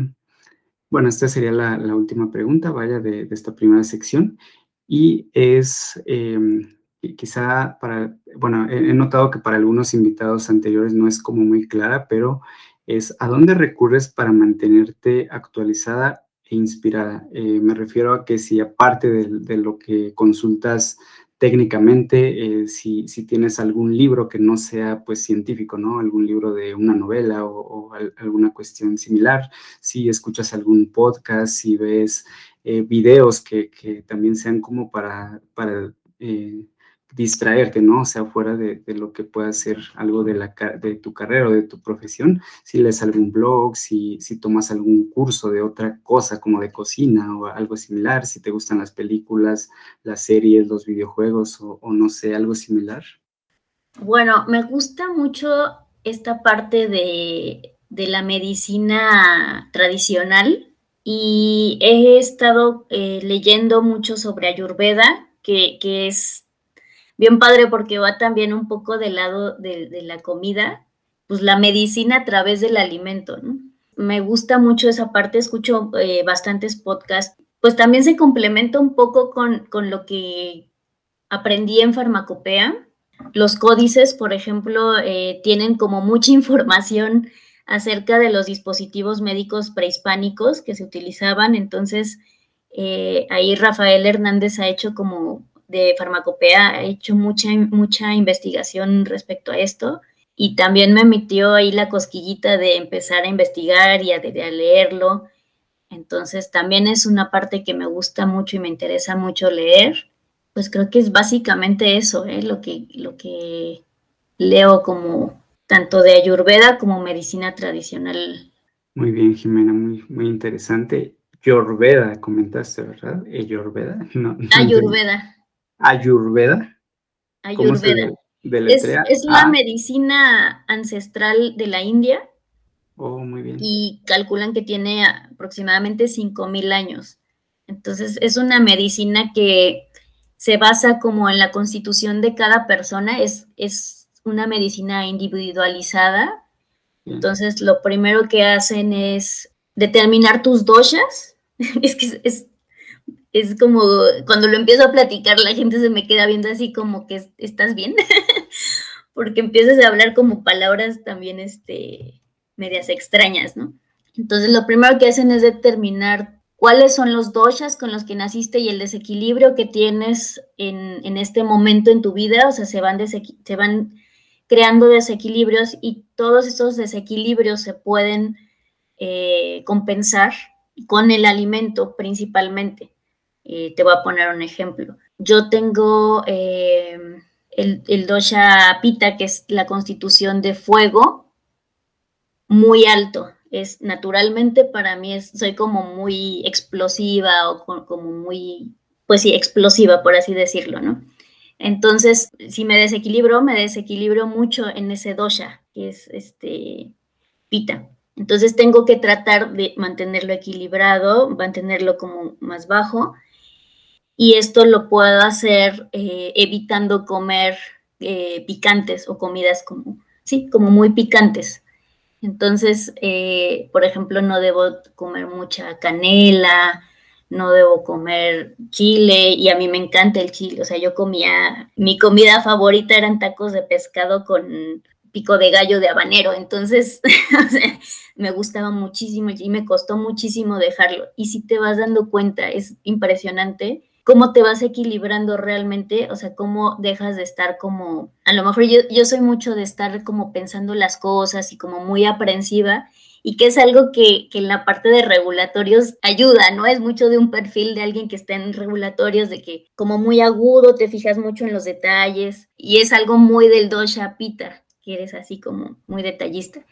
bueno, esta sería la, última pregunta, vaya, de, esta primera sección, y es... Em, quizá para, bueno, he, notado que para algunos invitados anteriores no es como muy clara, pero es ¿a dónde recurres para mantenerte actualizada e inspirada? Eh, me refiero a que si aparte de, lo que consultas técnicamente, eh, si, tienes algún libro que no sea pues científico, ¿no? Algún libro de una novela o, alguna cuestión similar, si escuchas algún podcast, si ves eh, videos que, también sean como para, para distraerte, ¿no? O sea, fuera de, lo que pueda ser algo de, la, de tu carrera o de tu profesión, si lees algún blog, si, si tomas algún curso de otra cosa como de cocina o algo similar, si te gustan las películas, las series, los videojuegos o, no sé, algo similar. Bueno, me gusta mucho esta parte de, de la medicina tradicional y he estado eh, leyendo mucho sobre Ayurveda, que, que es bien padre porque va también un poco del lado de, la comida, pues la medicina a través del alimento. Me gusta mucho esa parte, escucho eh, bastantes podcasts, pues también se complementa un poco con, con lo que aprendí en farmacopea. Los códices, por ejemplo, eh, tienen como mucha información acerca de los dispositivos médicos prehispánicos que se utilizaban. Entonces, eh, ahí Rafael Hernández ha hecho como de farmacopea ha hecho mucha, mucha investigación respecto a esto y también me metió ahí la cosquillita de empezar a investigar y a, leerlo. Entonces también es una parte que me gusta mucho y me interesa mucho leer. Pues creo que es básicamente eso, ¿eh? lo, que, lo que leo como tanto de ayurveda como medicina tradicional. Muy bien, Jimena, muy, muy interesante. Ayurveda, comentaste, ¿verdad? Ayurveda. No, Ayurveda. Ayurveda. Ayurveda. Es, la medicina ancestral de la India. Oh, muy bien. Y calculan que tiene aproximadamente 5.000 años. Entonces, es una medicina que se basa como en la constitución de cada persona, es, es una medicina individualizada. Entonces, lo primero que hacen es determinar tus doshas. es que es, es como cuando lo empiezo a platicar, la gente se me queda viendo así como que estás bien, porque empiezas a hablar como palabras también este, medias extrañas, ¿no? Entonces lo primero que hacen es determinar cuáles son los doshas con los que naciste y el desequilibrio que tienes en, este momento en tu vida, o sea, se van, se van creando desequilibrios y todos esos desequilibrios se pueden eh, compensar con el alimento principalmente. Eh, te voy a poner un ejemplo. Yo tengo eh, el, el, dosha pita, que es la constitución de fuego, muy alto. Es naturalmente para mí es, soy como muy explosiva o como muy, pues sí, explosiva, por así decirlo, ¿no? Entonces, si me desequilibro, me desequilibro mucho en ese dosha, que es este pita. Entonces tengo que tratar de mantenerlo equilibrado, mantenerlo como más bajo y esto lo puedo hacer eh, evitando comer eh, picantes o comidas como, sí, como muy picantes. Entonces, eh, por ejemplo, no debo comer mucha canela, no debo comer chile y a mí me encanta el chile. O sea, yo comía, mi comida favorita eran tacos de pescado con pico de gallo de habanero. Entonces, me gustaba muchísimo y me costó muchísimo dejarlo. Y si te vas dando cuenta, es impresionante cómo te vas equilibrando realmente, o sea, cómo dejas de estar como, a lo mejor yo, yo soy mucho de estar como pensando las cosas y como muy aprensiva y que es algo que, que, en la parte de regulatorios ayuda, ¿no? Es mucho de un perfil de alguien que está en regulatorios, de que como muy agudo, te fijas mucho en los detalles y es algo muy del dosha pita, que eres así como muy detallista.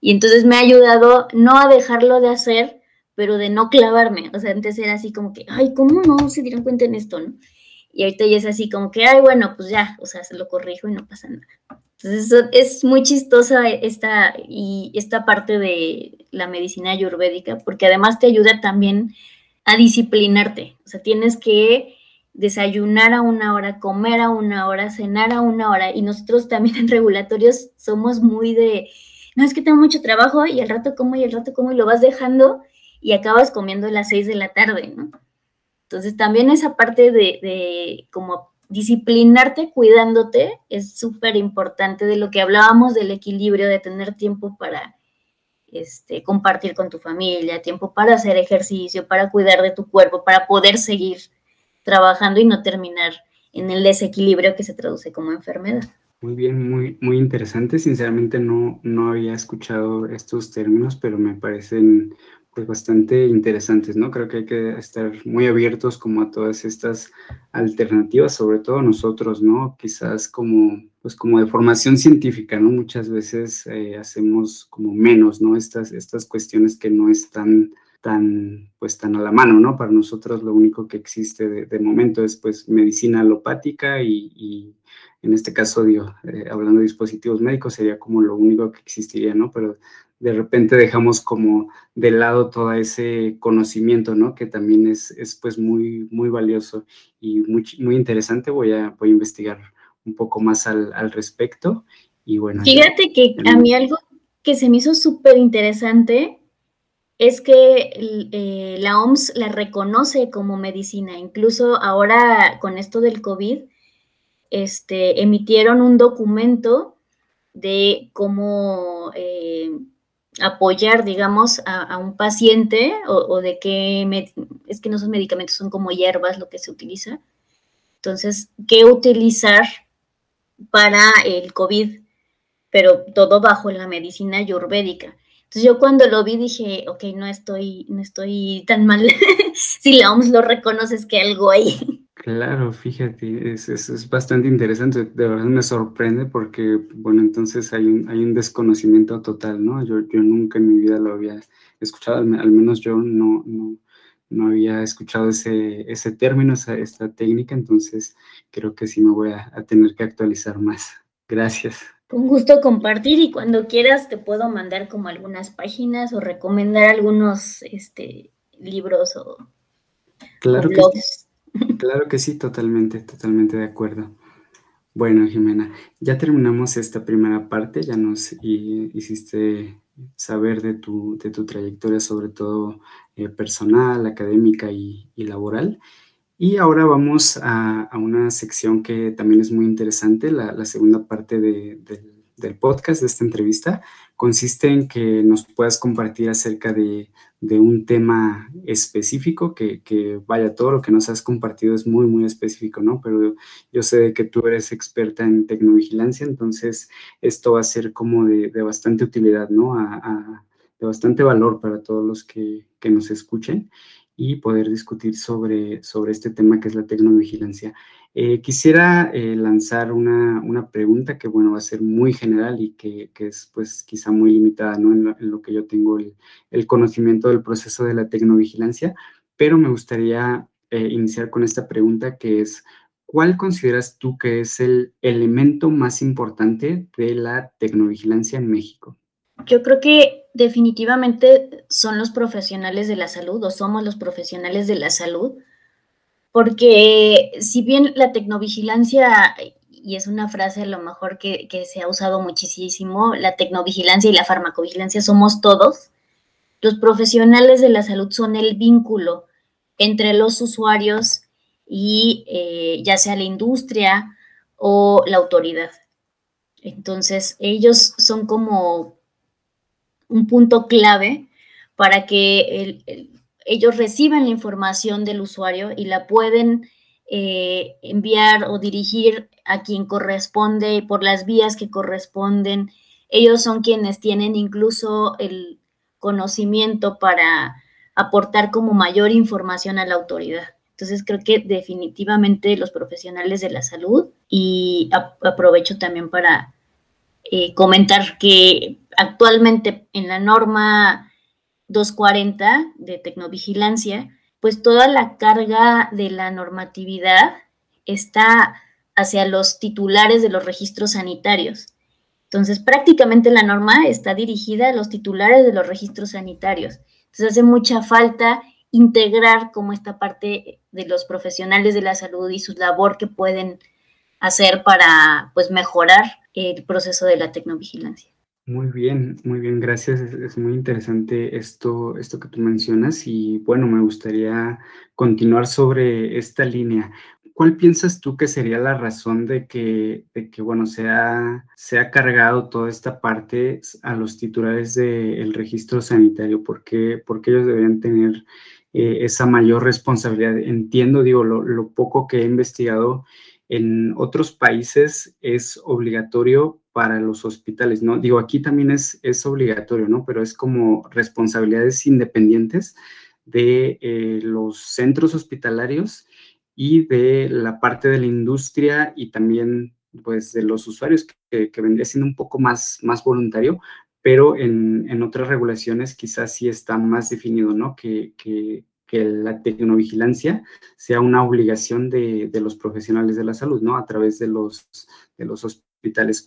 Y entonces me ha ayudado no a dejarlo de hacer, pero de no clavarme. O sea, antes era así como que, ay, ¿cómo no se dieron cuenta en esto, no? Y ahorita ya es así como que, ay, bueno, pues ya, o sea, se lo corrijo y no pasa nada. Entonces, es muy chistosa esta, y esta parte de la medicina ayurvédica, porque además te ayuda también a disciplinarte. O sea, tienes que desayunar a una hora, comer a una hora, cenar a una hora. Y nosotros también en regulatorios somos muy de, no, es que tengo mucho trabajo y al rato como y al rato como y lo vas dejando y acabas comiendo a las seis de la tarde, ¿no? Entonces también esa parte de, de como disciplinarte cuidándote es súper importante de lo que hablábamos del equilibrio, de tener tiempo para este, compartir con tu familia, tiempo para hacer ejercicio, para cuidar de tu cuerpo, para poder seguir trabajando y no terminar en el desequilibrio que se traduce como enfermedad. Muy bien, muy, muy interesante. Sinceramente no, no había escuchado estos términos, pero me parecen pues bastante interesantes, ¿no? Creo que hay que estar muy abiertos como a todas estas alternativas, sobre todo nosotros, ¿no? Quizás como, pues como de formación científica, ¿no? Muchas veces eh, hacemos como menos, ¿no? Estas, estas cuestiones que no están tan, pues tan a la mano, ¿no? Para nosotros lo único que existe de, momento es pues medicina alopática y, en este caso, digo, eh, hablando de dispositivos médicos, sería como lo único que existiría, ¿no? Pero de repente dejamos como de lado todo ese conocimiento, ¿no? Que también es, es pues muy, muy valioso y muy, muy interesante. Voy a, voy a investigar un poco más al, al respecto. Y bueno. Fíjate que a mí algo que se me hizo súper interesante es que eh, la OMS la reconoce como medicina. Incluso ahora con esto del COVID, este, emitieron un documento de cómo eh, apoyar, digamos, a, un paciente o, de qué, es que no son medicamentos, son como hierbas lo que se utiliza. Entonces, ¿qué utilizar para el COVID? Pero todo bajo la medicina ayurvédica. Yo cuando lo vi dije, ok, no estoy, no estoy tan mal. si la OMS lo reconoce es que algo hay. Claro, fíjate, es, es, bastante interesante, de verdad me sorprende porque, bueno, entonces hay un, hay un desconocimiento total, ¿no? Yo, yo nunca en mi vida lo había escuchado, al, menos yo no, no, no, había escuchado ese, ese término, esa, esta técnica, entonces creo que sí me voy a tener que actualizar más. Gracias. Con gusto compartir y cuando quieras te puedo mandar como algunas páginas o recomendar algunos este, libros o, claro Que sí. Claro que sí, totalmente, totalmente de acuerdo. Bueno, Jimena, ya terminamos esta primera parte, ya nos hiciste saber de tu, de tu trayectoria, sobre todo eh, personal, académica y, laboral. Y ahora vamos a, una sección que también es muy interesante, la, segunda parte del podcast, de esta entrevista, consiste en que nos puedas compartir acerca de, un tema específico, que, vaya, todo lo que nos has compartido es muy, muy específico, ¿no? Pero yo sé que tú eres experta en tecnovigilancia, entonces esto va a ser como de, bastante utilidad, ¿no? de bastante valor para todos los que, que nos escuchen y poder discutir sobre, sobre este tema que es la tecnovigilancia. Eh, quisiera eh, lanzar una, una, pregunta que, bueno, va a ser muy general y que, que es, pues, quizá muy limitada, ¿no? En lo, que yo tengo el, conocimiento del proceso de la tecnovigilancia, pero me gustaría eh, iniciar con esta pregunta que es, ¿cuál consideras tú que es el elemento más importante de la tecnovigilancia en México? Yo creo que definitivamente son los profesionales de la salud o somos los profesionales de la salud, porque si bien la tecnovigilancia, y es una frase a lo mejor que, se ha usado muchísimo, la tecnovigilancia y la farmacovigilancia somos todos, los profesionales de la salud son el vínculo entre los usuarios y eh, ya sea la industria o la autoridad. Entonces, ellos son como un punto clave para que ellos reciban la información del usuario y la pueden eh, enviar o dirigir a quien corresponde por las vías que corresponden. Ellos son quienes tienen incluso el conocimiento para aportar como mayor información a la autoridad. Entonces creo que definitivamente los profesionales de la salud y aprovecho también para eh, comentar que actualmente en la norma 240 de tecnovigilancia, pues toda la carga de la normatividad está hacia los titulares de los registros sanitarios. Entonces, prácticamente la norma está dirigida a los titulares de los registros sanitarios. Entonces, hace mucha falta integrar como esta parte de los profesionales de la salud y su labor que pueden hacer para pues mejorar el proceso de la tecnovigilancia. Muy bien, muy bien, gracias. Es, muy interesante esto, esto que tú mencionas y bueno, me gustaría continuar sobre esta línea. ¿Cuál piensas tú que sería la razón de que, de que bueno, se ha, cargado toda esta parte a los titulares del registro sanitario? ¿Por qué, porque ellos deberían tener eh, esa mayor responsabilidad? Entiendo, digo, lo, poco que he investigado en otros países es obligatorio para los hospitales, ¿no? Digo, aquí también es, es obligatorio, ¿no? Pero es como responsabilidades independientes de eh, los centros hospitalarios y de la parte de la industria y también pues de los usuarios que, que vendría siendo un poco más, más voluntario, pero en, en, otras regulaciones quizás sí está más definido, ¿no? Que, que, que la tecnovigilancia sea una obligación de, de, los profesionales de la salud, ¿no? A través de los, de los hospitales.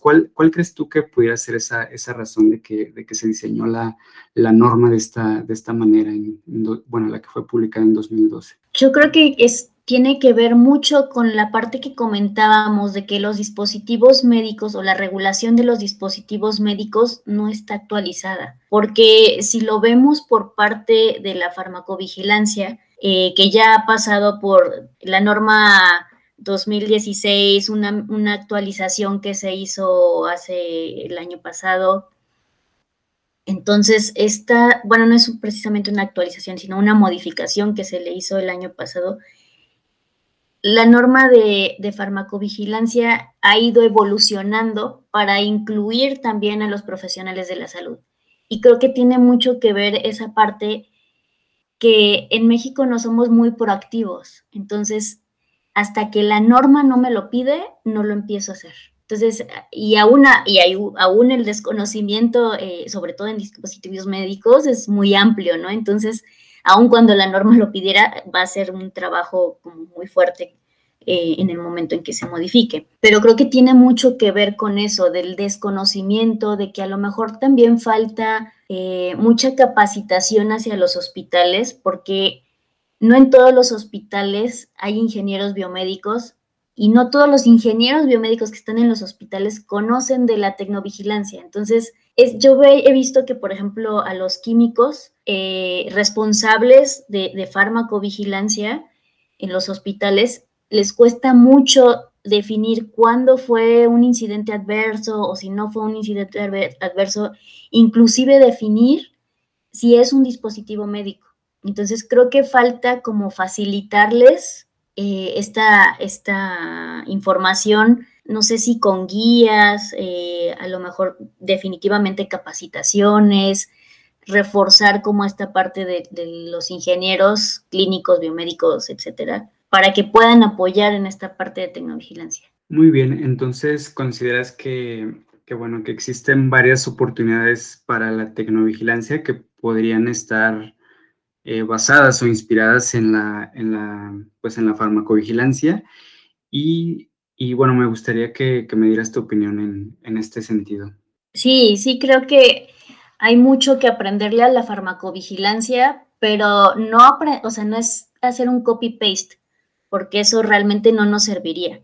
¿Cuál, ¿Cuál crees tú que pudiera ser esa, razón de que, se diseñó la, norma de esta, manera, en, en, bueno, la que fue publicada en 2012? Yo creo que tiene que ver mucho con la parte que comentábamos de que los dispositivos médicos o la regulación de los dispositivos médicos no está actualizada, porque si lo vemos por parte de la farmacovigilancia, eh, que ya ha pasado por la norma 2016, una, una actualización que se hizo hace el año pasado, entonces, esta, bueno, no es precisamente una actualización, sino una modificación que se le hizo el año pasado la norma de, farmacovigilancia ha ido evolucionando para incluir también a los profesionales de la salud. Y creo que tiene mucho que ver esa parte que en México no somos muy proactivos. Entonces, hasta que la norma no me lo pide, no lo empiezo a hacer. Entonces, y aún, y aún el desconocimiento, eh, sobre todo en dispositivos médicos, es muy amplio, ¿no? Entonces, aun cuando la norma lo pidiera, va a ser un trabajo muy fuerte eh, en el momento en que se modifique. Pero creo que tiene mucho que ver con eso, del desconocimiento, de que a lo mejor también falta eh, mucha capacitación hacia los hospitales, porque no en todos los hospitales hay ingenieros biomédicos y no todos los ingenieros biomédicos que están en los hospitales conocen de la tecnovigilancia. Entonces, es, yo he visto que, por ejemplo, a los químicos eh, responsables de, de farmacovigilancia en los hospitales les cuesta mucho definir cuándo fue un incidente adverso o si no fue un incidente adverso, inclusive definir si es un dispositivo médico. Entonces creo que falta como facilitarles eh, esta, esta, información, no sé si con guías, eh, a lo mejor definitivamente capacitaciones, reforzar como esta parte de, los ingenieros clínicos, biomédicos, etcétera, para que puedan apoyar en esta parte de tecnovigilancia. Muy bien, entonces consideras que, que, bueno, que existen varias oportunidades para la tecnovigilancia que podrían estar eh, basadas o inspiradas en la, en la, pues en la farmacovigilancia y, y bueno, me gustaría que, que, me dieras tu opinión en, en este sentido. Sí, sí, creo que hay mucho que aprenderle a la farmacovigilancia, pero no, o sea, no es hacer un copy-paste, porque eso realmente no nos serviría.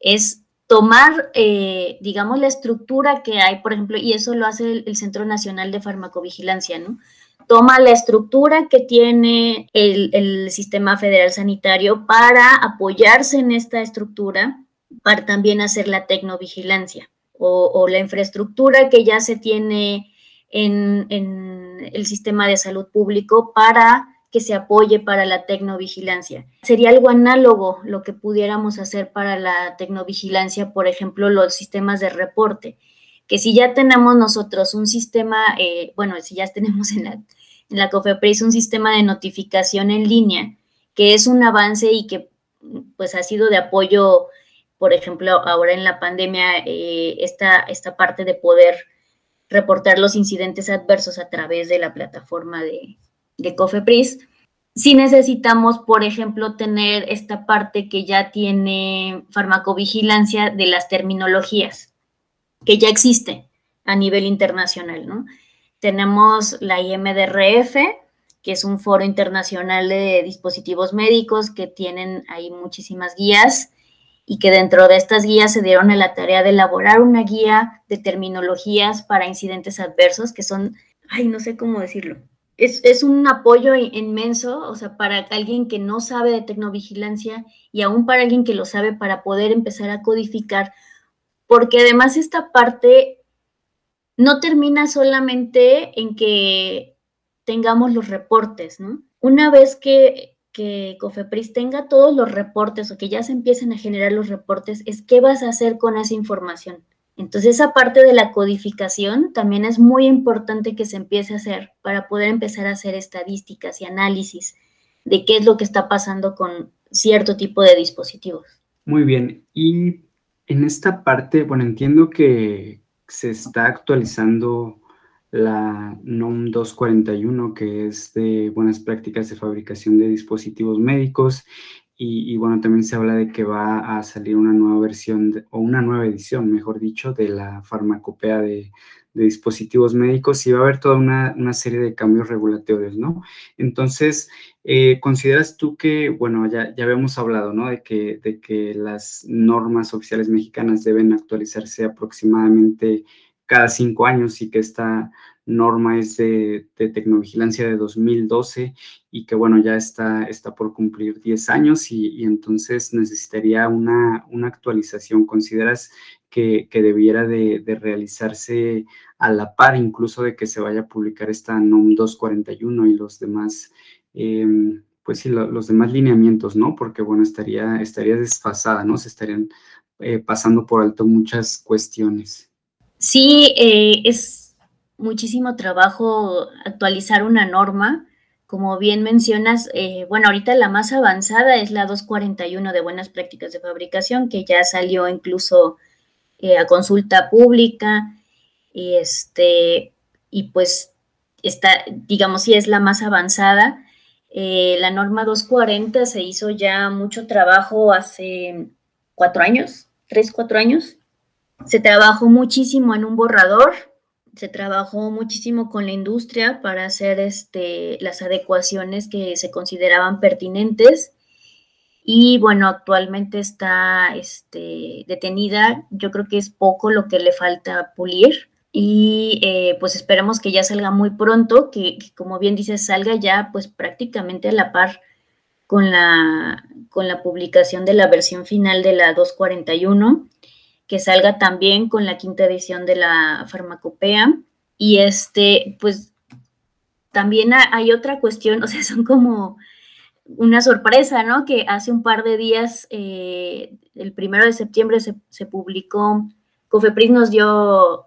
Es tomar, eh, digamos, la estructura que hay, por ejemplo, y eso lo hace el, el, Centro Nacional de Farmacovigilancia, ¿no? Toma la estructura que tiene el, sistema federal sanitario para apoyarse en esta estructura, para también hacer la tecnovigilancia o, o la infraestructura que ya se tiene en, en el sistema de salud público para que se apoye para la tecnovigilancia. Sería algo análogo lo que pudiéramos hacer para la tecnovigilancia, por ejemplo, los sistemas de reporte, que si ya tenemos nosotros un sistema, eh, bueno, si ya tenemos en la, en la COFEPRIS un sistema de notificación en línea, que es un avance y que pues ha sido de apoyo, por ejemplo, ahora en la pandemia, eh, esta, esta parte de poder reportar los incidentes adversos a través de la plataforma de, de COFEPRIS, si necesitamos, por ejemplo, tener esta parte que ya tiene farmacovigilancia de las terminologías, que ya existe a nivel internacional, ¿no? Tenemos la IMDRF, que es un foro internacional de dispositivos médicos que tienen ahí muchísimas guías y que dentro de estas guías se dieron a la tarea de elaborar una guía de terminologías para incidentes adversos, que son, ay, no sé cómo decirlo, es, un apoyo inmenso, o sea, para alguien que no sabe de tecnovigilancia y aún para alguien que lo sabe para poder empezar a codificar, porque además esta parte no termina solamente en que tengamos los reportes, ¿no? Una vez que que Cofepris tenga todos los reportes o que ya se empiecen a generar los reportes es qué vas a hacer con esa información. Entonces, esa parte de la codificación también es muy importante que se empiece a hacer para poder empezar a hacer estadísticas y análisis de qué es lo que está pasando con cierto tipo de dispositivos. Muy bien. Y en esta parte, bueno, entiendo que se está actualizando la NOM 241, que es de buenas prácticas de fabricación de dispositivos médicos, y, bueno, también se habla de que va a salir una nueva versión o una nueva edición, mejor dicho, de la farmacopea de, dispositivos médicos y va a haber toda una, serie de cambios regulatorios, ¿no? Entonces, eh, ¿consideras tú que, bueno, ya, ya habíamos hablado, ¿no? De que, de que las normas oficiales mexicanas deben actualizarse aproximadamente cada cinco años y que esta norma es de, de tecnovigilancia de 2012 y que bueno, ya está, está por cumplir 10 años y, entonces necesitaría una, actualización. ¿Consideras que, debiera de, realizarse a la par incluso de que se vaya a publicar esta NOM 241 y los demás, em, pues sí, los demás lineamientos, ¿no? Porque bueno, estaría, estaría desfasada, ¿no? Se estarían eh, pasando por alto muchas cuestiones. Sí, eh, es muchísimo trabajo actualizar una norma. Como bien mencionas, eh, bueno, ahorita la más avanzada es la 241 de buenas prácticas de fabricación, que ya salió incluso eh, a consulta pública. Y, este, y pues está, digamos, si es la más avanzada. Eh, la norma 240 se hizo ya mucho trabajo hace cuatro años, tres, cuatro años. Se trabajó muchísimo en un borrador se trabajó muchísimo con la industria para hacer este, las adecuaciones que se consideraban pertinentes. Y bueno, actualmente está este, detenida. Yo creo que es poco lo que le falta pulir. Y eh, pues esperemos que ya salga muy pronto, que, como bien dices, salga ya pues prácticamente a la par con la, con la publicación de la versión final de la 241 que salga también con la quinta edición de la farmacopea. Y este, pues también hay otra cuestión, o sea, son como una sorpresa, ¿no? Que hace un par de días, eh, el primero de septiembre, se, publicó, Cofepris nos dio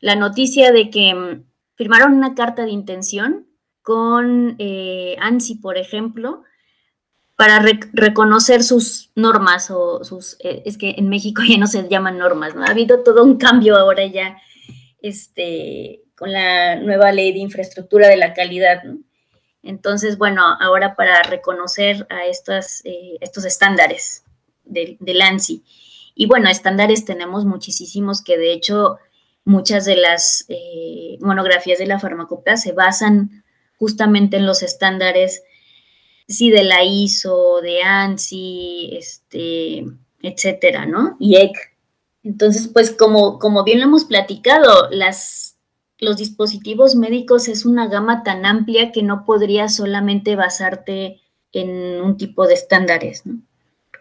la noticia de que mm, firmaron una carta de intención con eh, ANSI, por ejemplo, para reconocer sus normas o sus, eh, es que en México ya no se llaman normas, ¿no? Ha habido todo un cambio ahora ya, este, con la nueva ley de infraestructura de la calidad. Entonces, bueno, ahora para reconocer a estas, eh, estos estándares del, del ANSI. Y bueno, estándares tenemos muchísimos que de hecho muchas de las eh, monografías de la farmacopea se basan justamente en los estándares sí, de la ISO, de ANSI, este, etcétera, ¿no? Y EC. Entonces, pues como, como bien lo hemos platicado, las, los dispositivos médicos es una gama tan amplia que no podrías solamente basarte en un tipo de estándares, ¿no?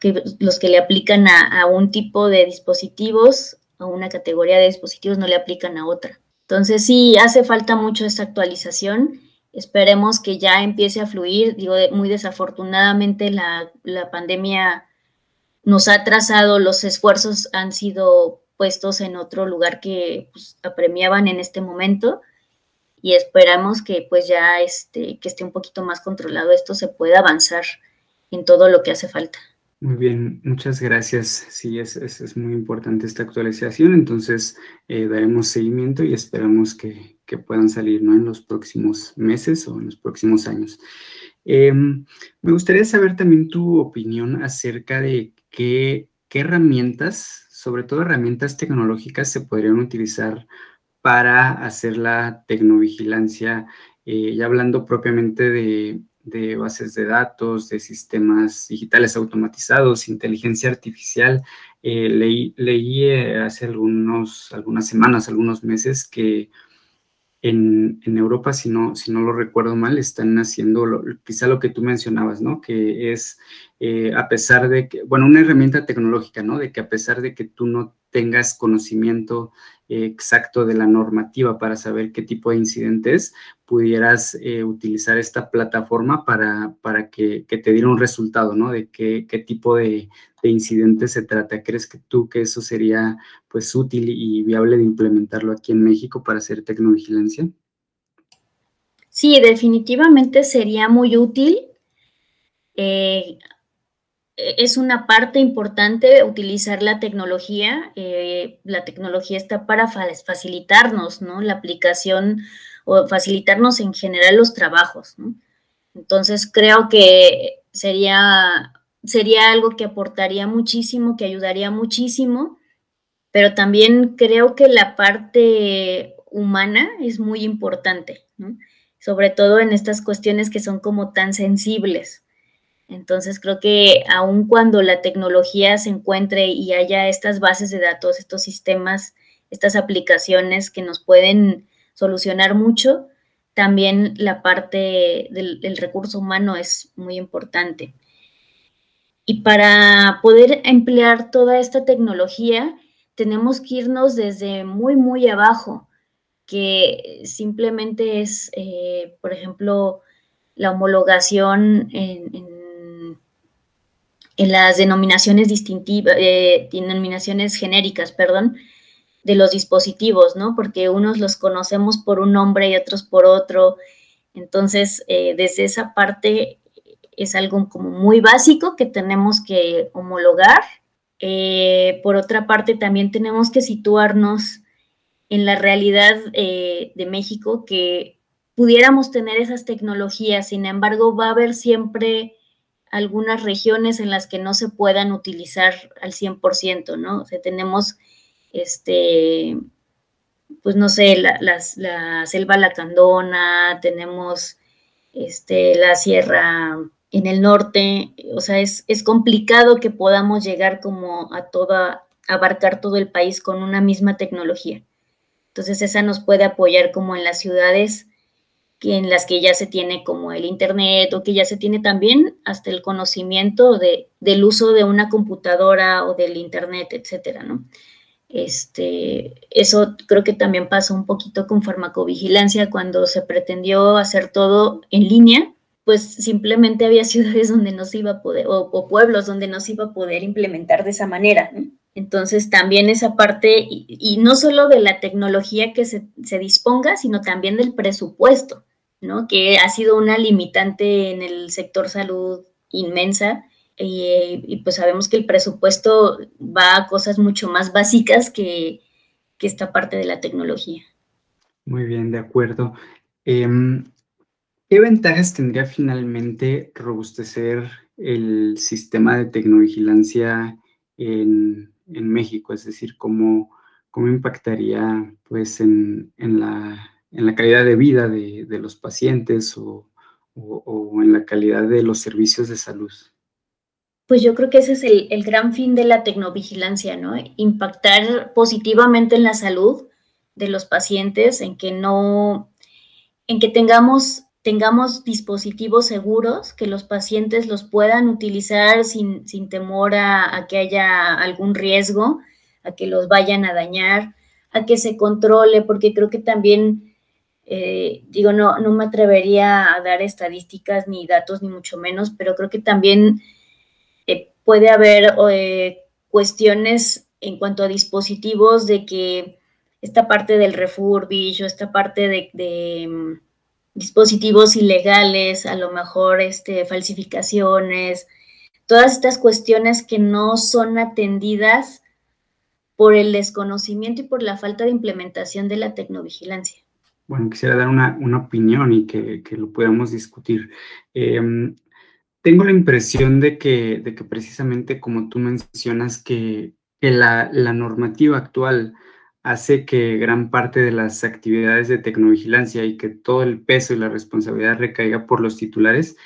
Que los que le aplican a, a un tipo de dispositivos, a una categoría de dispositivos, no le aplican a otra. Entonces, sí, hace falta mucho esta actualización Esperemos que ya empiece a fluir. Digo, muy desafortunadamente la, pandemia nos ha trazado, los esfuerzos han sido puestos en otro lugar que pues, apremiaban en este momento y esperamos que pues ya este, que esté un poquito más controlado esto, se pueda avanzar en todo lo que hace falta. Muy bien, muchas gracias. Sí, es, es, muy importante esta actualización, entonces eh, daremos seguimiento y esperamos que, que, puedan salir ¿no? en los próximos meses o en los próximos años. Em, me gustaría saber también tu opinión acerca de qué, qué herramientas, sobre todo herramientas tecnológicas, se podrían utilizar para hacer la tecnovigilancia, eh, ya hablando propiamente de de bases de datos, de sistemas digitales automatizados, inteligencia artificial. Eh, leí, leí eh, hace algunos, algunas semanas, algunos meses que en, Europa, si no, si no lo recuerdo mal, están haciendo quizá lo que tú mencionabas, ¿no? Que es eh, a pesar de que, bueno, una herramienta tecnológica, ¿no? De que a pesar de que tú no tengas conocimiento eh, exacto de la normativa para saber qué tipo de incidentes, pudieras eh, utilizar esta plataforma para, para que, te diera un resultado, ¿no? De qué, qué tipo de, de incidentes se trata. ¿Crees que tú que eso sería pues útil y viable de implementarlo aquí en México para hacer tecnovigilancia? Sí, definitivamente sería muy útil. Es una parte importante utilizar la tecnología. Eh, la tecnología está para facilitarnos, ¿no? La aplicación o facilitarnos en general los trabajos, Entonces creo que sería, sería algo que aportaría muchísimo, que ayudaría muchísimo, pero también creo que la parte humana es muy importante, sobre todo en estas cuestiones que son como tan sensibles. Entonces creo que aun cuando la tecnología se encuentre y haya estas bases de datos, estos sistemas, estas aplicaciones que nos pueden solucionar mucho, también la parte del, recurso humano es muy importante. Y para poder emplear toda esta tecnología, tenemos que irnos desde muy, muy abajo, que simplemente es, eh, por ejemplo, la homologación en las denominaciones distintivas, eh, denominaciones genéricas, perdón, de los dispositivos, ¿no? Porque unos los conocemos por un nombre y otros por otro. Entonces, eh, desde esa parte es algo como muy básico que tenemos que homologar. Eh, por otra parte, también tenemos que situarnos en la realidad de México que pudiéramos tener esas tecnologías, sin embargo, va a haber siempre algunas regiones en las que no se puedan utilizar al 100%, ¿no? O sea, tenemos, este, pues no sé, la, la selva lacandona, tenemos este, la sierra en el norte, o sea, es, es complicado que podamos llegar como a toda, abarcar todo el país con una misma tecnología. Entonces, esa nos puede apoyar como en las ciudades que en las que ya se tiene como el Internet o que ya se tiene también hasta el conocimiento de, del uso de una computadora o del Internet, etcétera, ¿no? Este, eso creo que también pasa un poquito con farmacovigilancia cuando se pretendió hacer todo en línea, pues simplemente había ciudades donde no se iba a poder, o, pueblos donde no se iba a poder implementar de esa manera. Entonces también esa parte, y, no solo de la tecnología que se, se disponga, sino también del presupuesto. ¿No? Que ha sido una limitante en el sector salud inmensa. Y, pues sabemos que el presupuesto va a cosas mucho más básicas que, esta parte de la tecnología. Muy bien, de acuerdo. Em, ¿Qué ventajas tendría finalmente robustecer el sistema de tecnovigilancia en, en México? Es decir, ¿cómo, cómo impactaría pues en, en la en la calidad de vida de, los pacientes o, en la calidad de los servicios de salud. Pues yo creo que ese es el, gran fin de la tecnovigilancia, ¿no? Impactar positivamente en la salud de los pacientes, en que no, en que tengamos, tengamos dispositivos seguros, que los pacientes los puedan utilizar sin, temor a, a, que haya algún riesgo, a que los vayan a dañar, a que se controle, porque creo que también eh, digo, no, no me atrevería a dar estadísticas ni datos, ni mucho menos, pero creo que también eh, puede haber eh, cuestiones en cuanto a dispositivos de que esta parte del refurbish o esta parte de, mm, dispositivos ilegales, a lo mejor este, falsificaciones, todas estas cuestiones que no son atendidas por el desconocimiento y por la falta de implementación de la tecnovigilancia bueno, quisiera dar una, opinión y que, lo podamos discutir. Em, tengo la impresión de que, de que precisamente como tú mencionas que, la, normativa actual hace que gran parte de las actividades de tecnovigilancia y que todo el peso y la responsabilidad recaiga por los titulares,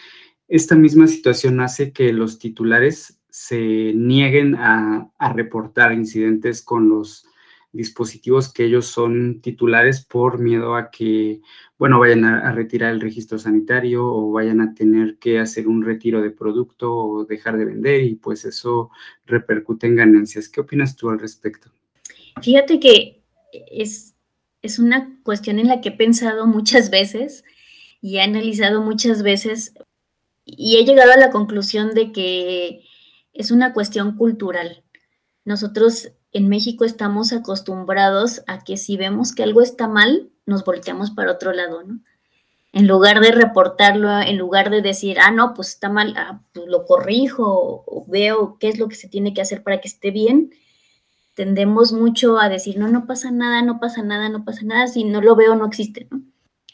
esta misma situación hace que los titulares se nieguen a, a reportar incidentes con los dispositivos que ellos son titulares por miedo a que, bueno, vayan a, retirar el registro sanitario o vayan a tener que hacer un retiro de producto o dejar de vender y pues eso repercute en ganancias. ¿Qué opinas tú al respecto? Fíjate que es, es una cuestión en la que he pensado muchas veces y he analizado muchas veces y he llegado a la conclusión de que es una cuestión cultural. Nosotros en México estamos acostumbrados a que si vemos que algo está mal, nos volteamos para otro lado, ¿no? En lugar de reportarlo, en lugar de decir, ah, no, pues está mal, ah, pues lo corrijo o, veo qué es lo que se tiene que hacer para que esté bien, tendemos mucho a decir, no, no pasa nada, no pasa nada, no pasa nada, si no lo veo, no existe, ¿no?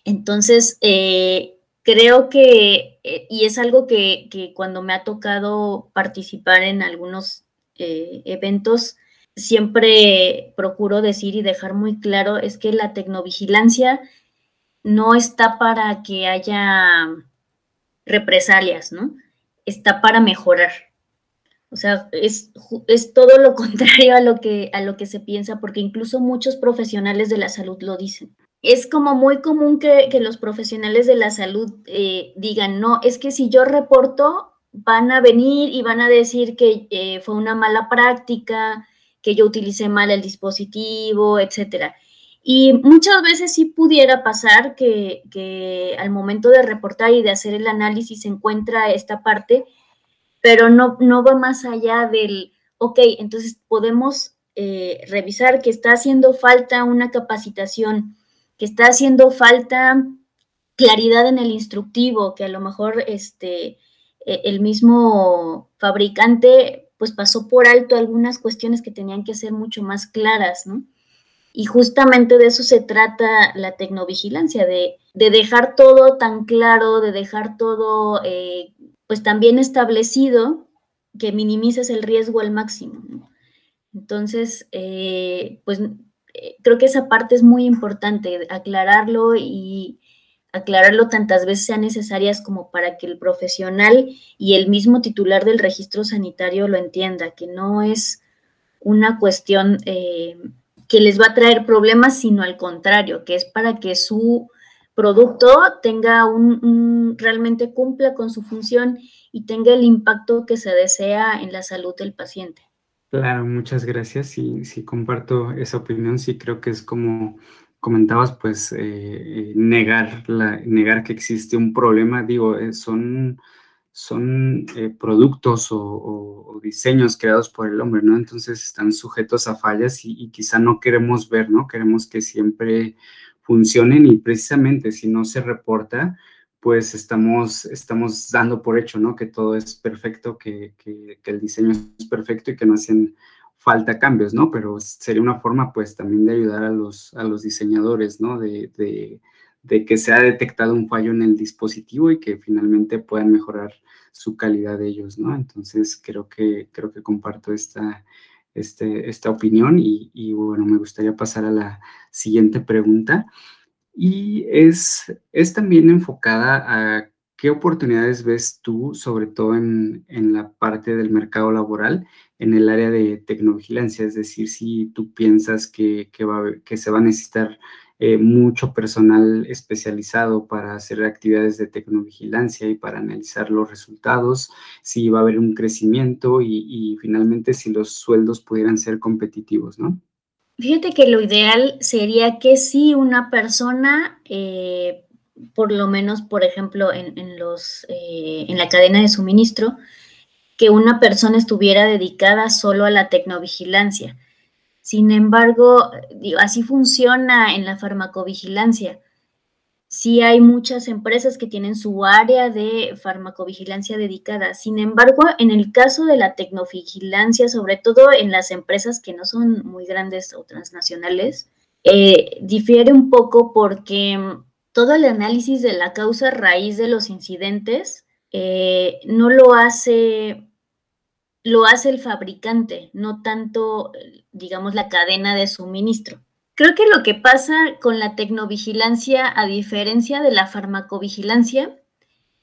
Entonces, eh, creo que, eh, y es algo que, cuando me ha tocado participar en algunos eh, eventos, siempre procuro decir y dejar muy claro, es que la tecnovigilancia no está para que haya represalias, ¿no? Está para mejorar. O sea, es, es, todo lo contrario a lo, que, a lo que se piensa, porque incluso muchos profesionales de la salud lo dicen es como muy común que, los profesionales de la salud eh, digan, no, es que si yo reporto, van a venir y van a decir que eh, fue una mala práctica, que yo utilicé mal el dispositivo, etcétera. Y muchas veces sí pudiera pasar que, al momento de reportar y de hacer el análisis se encuentra esta parte, pero no, no va más allá del, ok, entonces podemos eh, revisar que está haciendo falta una capacitación que está haciendo falta claridad en el instructivo, que a lo mejor este, e, el mismo fabricante pues pasó por alto algunas cuestiones que tenían que ser mucho más claras, ¿no? Y justamente de eso se trata la tecnovigilancia, de, de dejar todo tan claro, de dejar todo eh, pues también establecido que minimices el riesgo al máximo. ¿no? Entonces, eh, pues creo que esa parte es muy importante, aclararlo y aclararlo tantas veces sean necesarias como para que el profesional y el mismo titular del registro sanitario lo entienda, que no es una cuestión eh, que les va a traer problemas, sino al contrario, que es para que su producto tenga un, realmente cumpla con su función y tenga el impacto que se desea en la salud del paciente. Claro, muchas gracias. Sí, sí, comparto esa opinión. Sí, creo que es como comentabas, pues eh, negar, la, negar que existe un problema. Digo, eh, son, son eh, productos o, diseños creados por el hombre, ¿no? Entonces están sujetos a fallas y, quizá no queremos ver, ¿no? Queremos que siempre funcionen y precisamente si no se reporta, pues estamos, estamos dando por hecho, ¿no? Que todo es perfecto, que, el diseño es perfecto y que no hacen falta cambios, ¿no? Pero sería una forma, pues, también de ayudar a los, a los diseñadores, ¿no? De, que se ha detectado un fallo en el dispositivo y que finalmente puedan mejorar su calidad de ellos, ¿no? Entonces, creo que, creo que comparto esta, este, esta opinión y, y, bueno, me gustaría pasar a la siguiente pregunta y es, es también enfocada a qué oportunidades ves tú, sobre todo en, la parte del mercado laboral, en el área de tecnovigilancia, es decir, si tú piensas que, que se va a necesitar eh, mucho personal especializado para hacer actividades de tecnovigilancia y para analizar los resultados, si va a haber un crecimiento y, y finalmente si los sueldos pudieran ser competitivos, ¿no? Fíjate que lo ideal sería que si una persona, eh, por lo menos, por ejemplo, en, los, eh, en la cadena de suministro, que una persona estuviera dedicada solo a la tecnovigilancia. Sin embargo, así funciona en la farmacovigilancia sí hay muchas empresas que tienen su área de farmacovigilancia dedicada. Sin embargo, en el caso de la tecnovigilancia, sobre todo en las empresas que no son muy grandes o transnacionales, eh, difiere un poco porque todo el análisis de la causa raíz de los incidentes eh, no lo hace lo hace el fabricante, no tanto, digamos, la cadena de suministro. Creo que lo que pasa con la tecnovigilancia, a diferencia de la farmacovigilancia,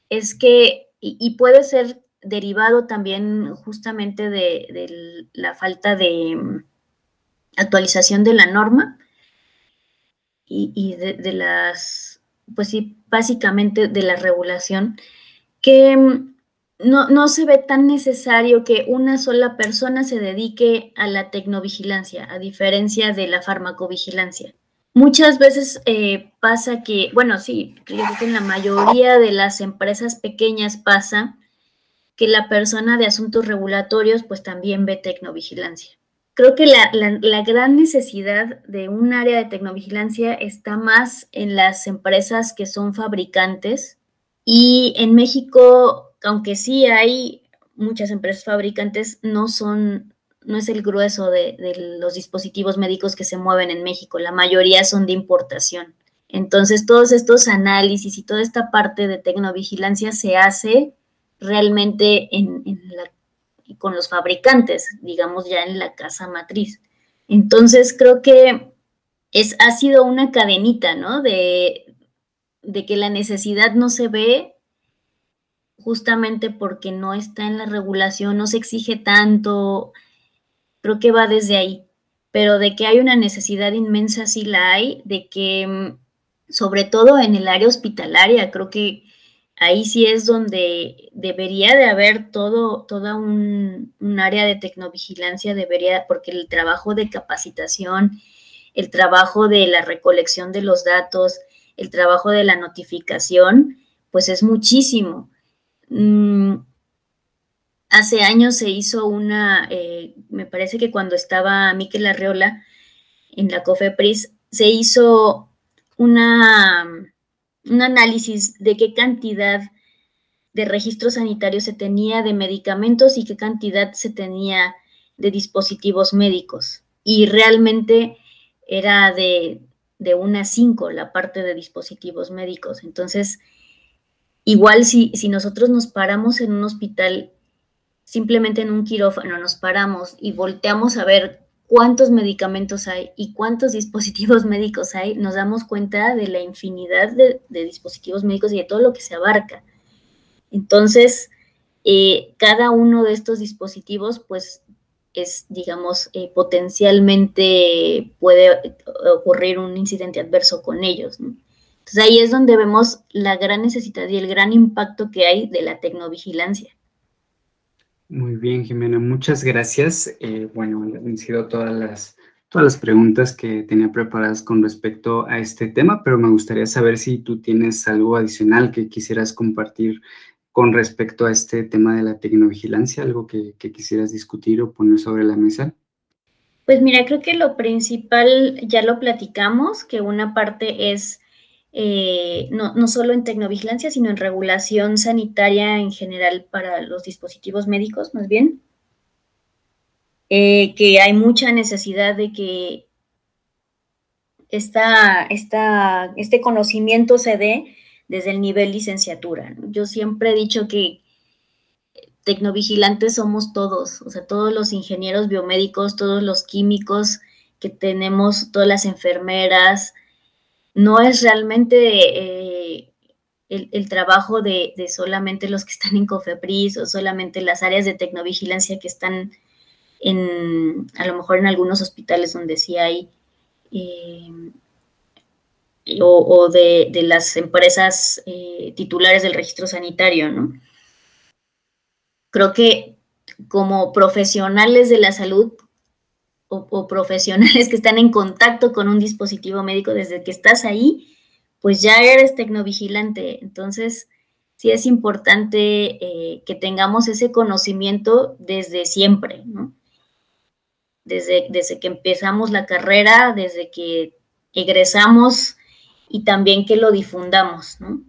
es que, y, puede ser derivado también justamente de, la falta de, actualización de la norma y, de, las, pues sí, básicamente de la regulación, que mm, no, no, se ve tan necesario que una sola persona se dedique a la tecnovigilancia, a diferencia de la farmacovigilancia. Muchas veces eh, pasa que, bueno, sí, creo que en la mayoría de las empresas pequeñas pasa que la persona de asuntos regulatorios pues también ve tecnovigilancia. Creo que la, la, gran necesidad de un área de tecnovigilancia está más en las empresas que son fabricantes y en México, aunque sí hay muchas empresas fabricantes, no son, no es el grueso de, los dispositivos médicos que se mueven en México, la mayoría son de importación. Entonces, todos estos análisis y toda esta parte de tecnovigilancia se hace realmente con los fabricantes, digamos ya en la casa matriz. Entonces creo que es, ha sido una cadenita, ¿no? De, de que la necesidad no se ve justamente porque no está en la regulación, no se exige tanto, creo que va desde ahí, pero de que hay una necesidad inmensa, sí la hay, de que mm, sobre todo en el área hospitalaria, creo que ahí sí es donde debería de haber todo, toda un, área de tecnovigilancia, debería, porque el trabajo de capacitación, el trabajo de la recolección de los datos, el trabajo de la notificación, pues es muchísimo. Mm, hace años se hizo una, eh, me parece que cuando estaba Miquel Arreola en la COFEPRIS, se hizo una un análisis de qué cantidad de registros sanitarios se tenía de medicamentos y qué cantidad se tenía de dispositivos médicos. Y realmente era de, de una a cinco la parte de dispositivos médicos. Entonces, igual si, si nosotros nos paramos en un hospital, simplemente en un quirófano, nos paramos y volteamos a ver cuántos medicamentos hay y cuántos dispositivos médicos hay, nos damos cuenta de la infinidad de, dispositivos médicos y de todo lo que se abarca. Entonces, eh, cada uno de estos dispositivos, pues, es, digamos, eh, potencialmente puede ocurrir un incidente adverso con ellos. Entonces ahí es donde vemos la gran necesidad y el gran impacto que hay de la tecnovigilancia. Muy bien, Jimena, muchas gracias. Eh, bueno, han sido todas las, todas las preguntas que tenía preparadas con respecto a este tema, pero me gustaría saber si tú tienes algo adicional que quisieras compartir con respecto a este tema de la tecnovigilancia, algo que, que quisieras discutir o poner sobre la mesa. Pues mira, creo que lo principal ya lo platicamos, que una parte es eh, no, no, solo en tecnovigilancia, sino en regulación sanitaria en general para los dispositivos médicos, más bien, eh, que hay mucha necesidad de que esta, esta, este conocimiento se dé desde el nivel licenciatura. Yo siempre he dicho que tecnovigilantes somos todos, o sea, todos los ingenieros biomédicos, todos los químicos que tenemos, todas las enfermeras, no es realmente eh, el, trabajo de, solamente los que están en COFEPRIS o solamente las áreas de tecnovigilancia que están en, a lo mejor en algunos hospitales donde sí hay, eh, o, de, las empresas eh, titulares del registro sanitario, ¿no? Creo que como profesionales de la salud o, profesionales que están en contacto con un dispositivo médico desde que estás ahí, pues ya eres tecnovigilante. Entonces, sí es importante eh, que tengamos ese conocimiento desde siempre, ¿no? Desde, desde que empezamos la carrera, desde que egresamos y también que lo difundamos, ¿no?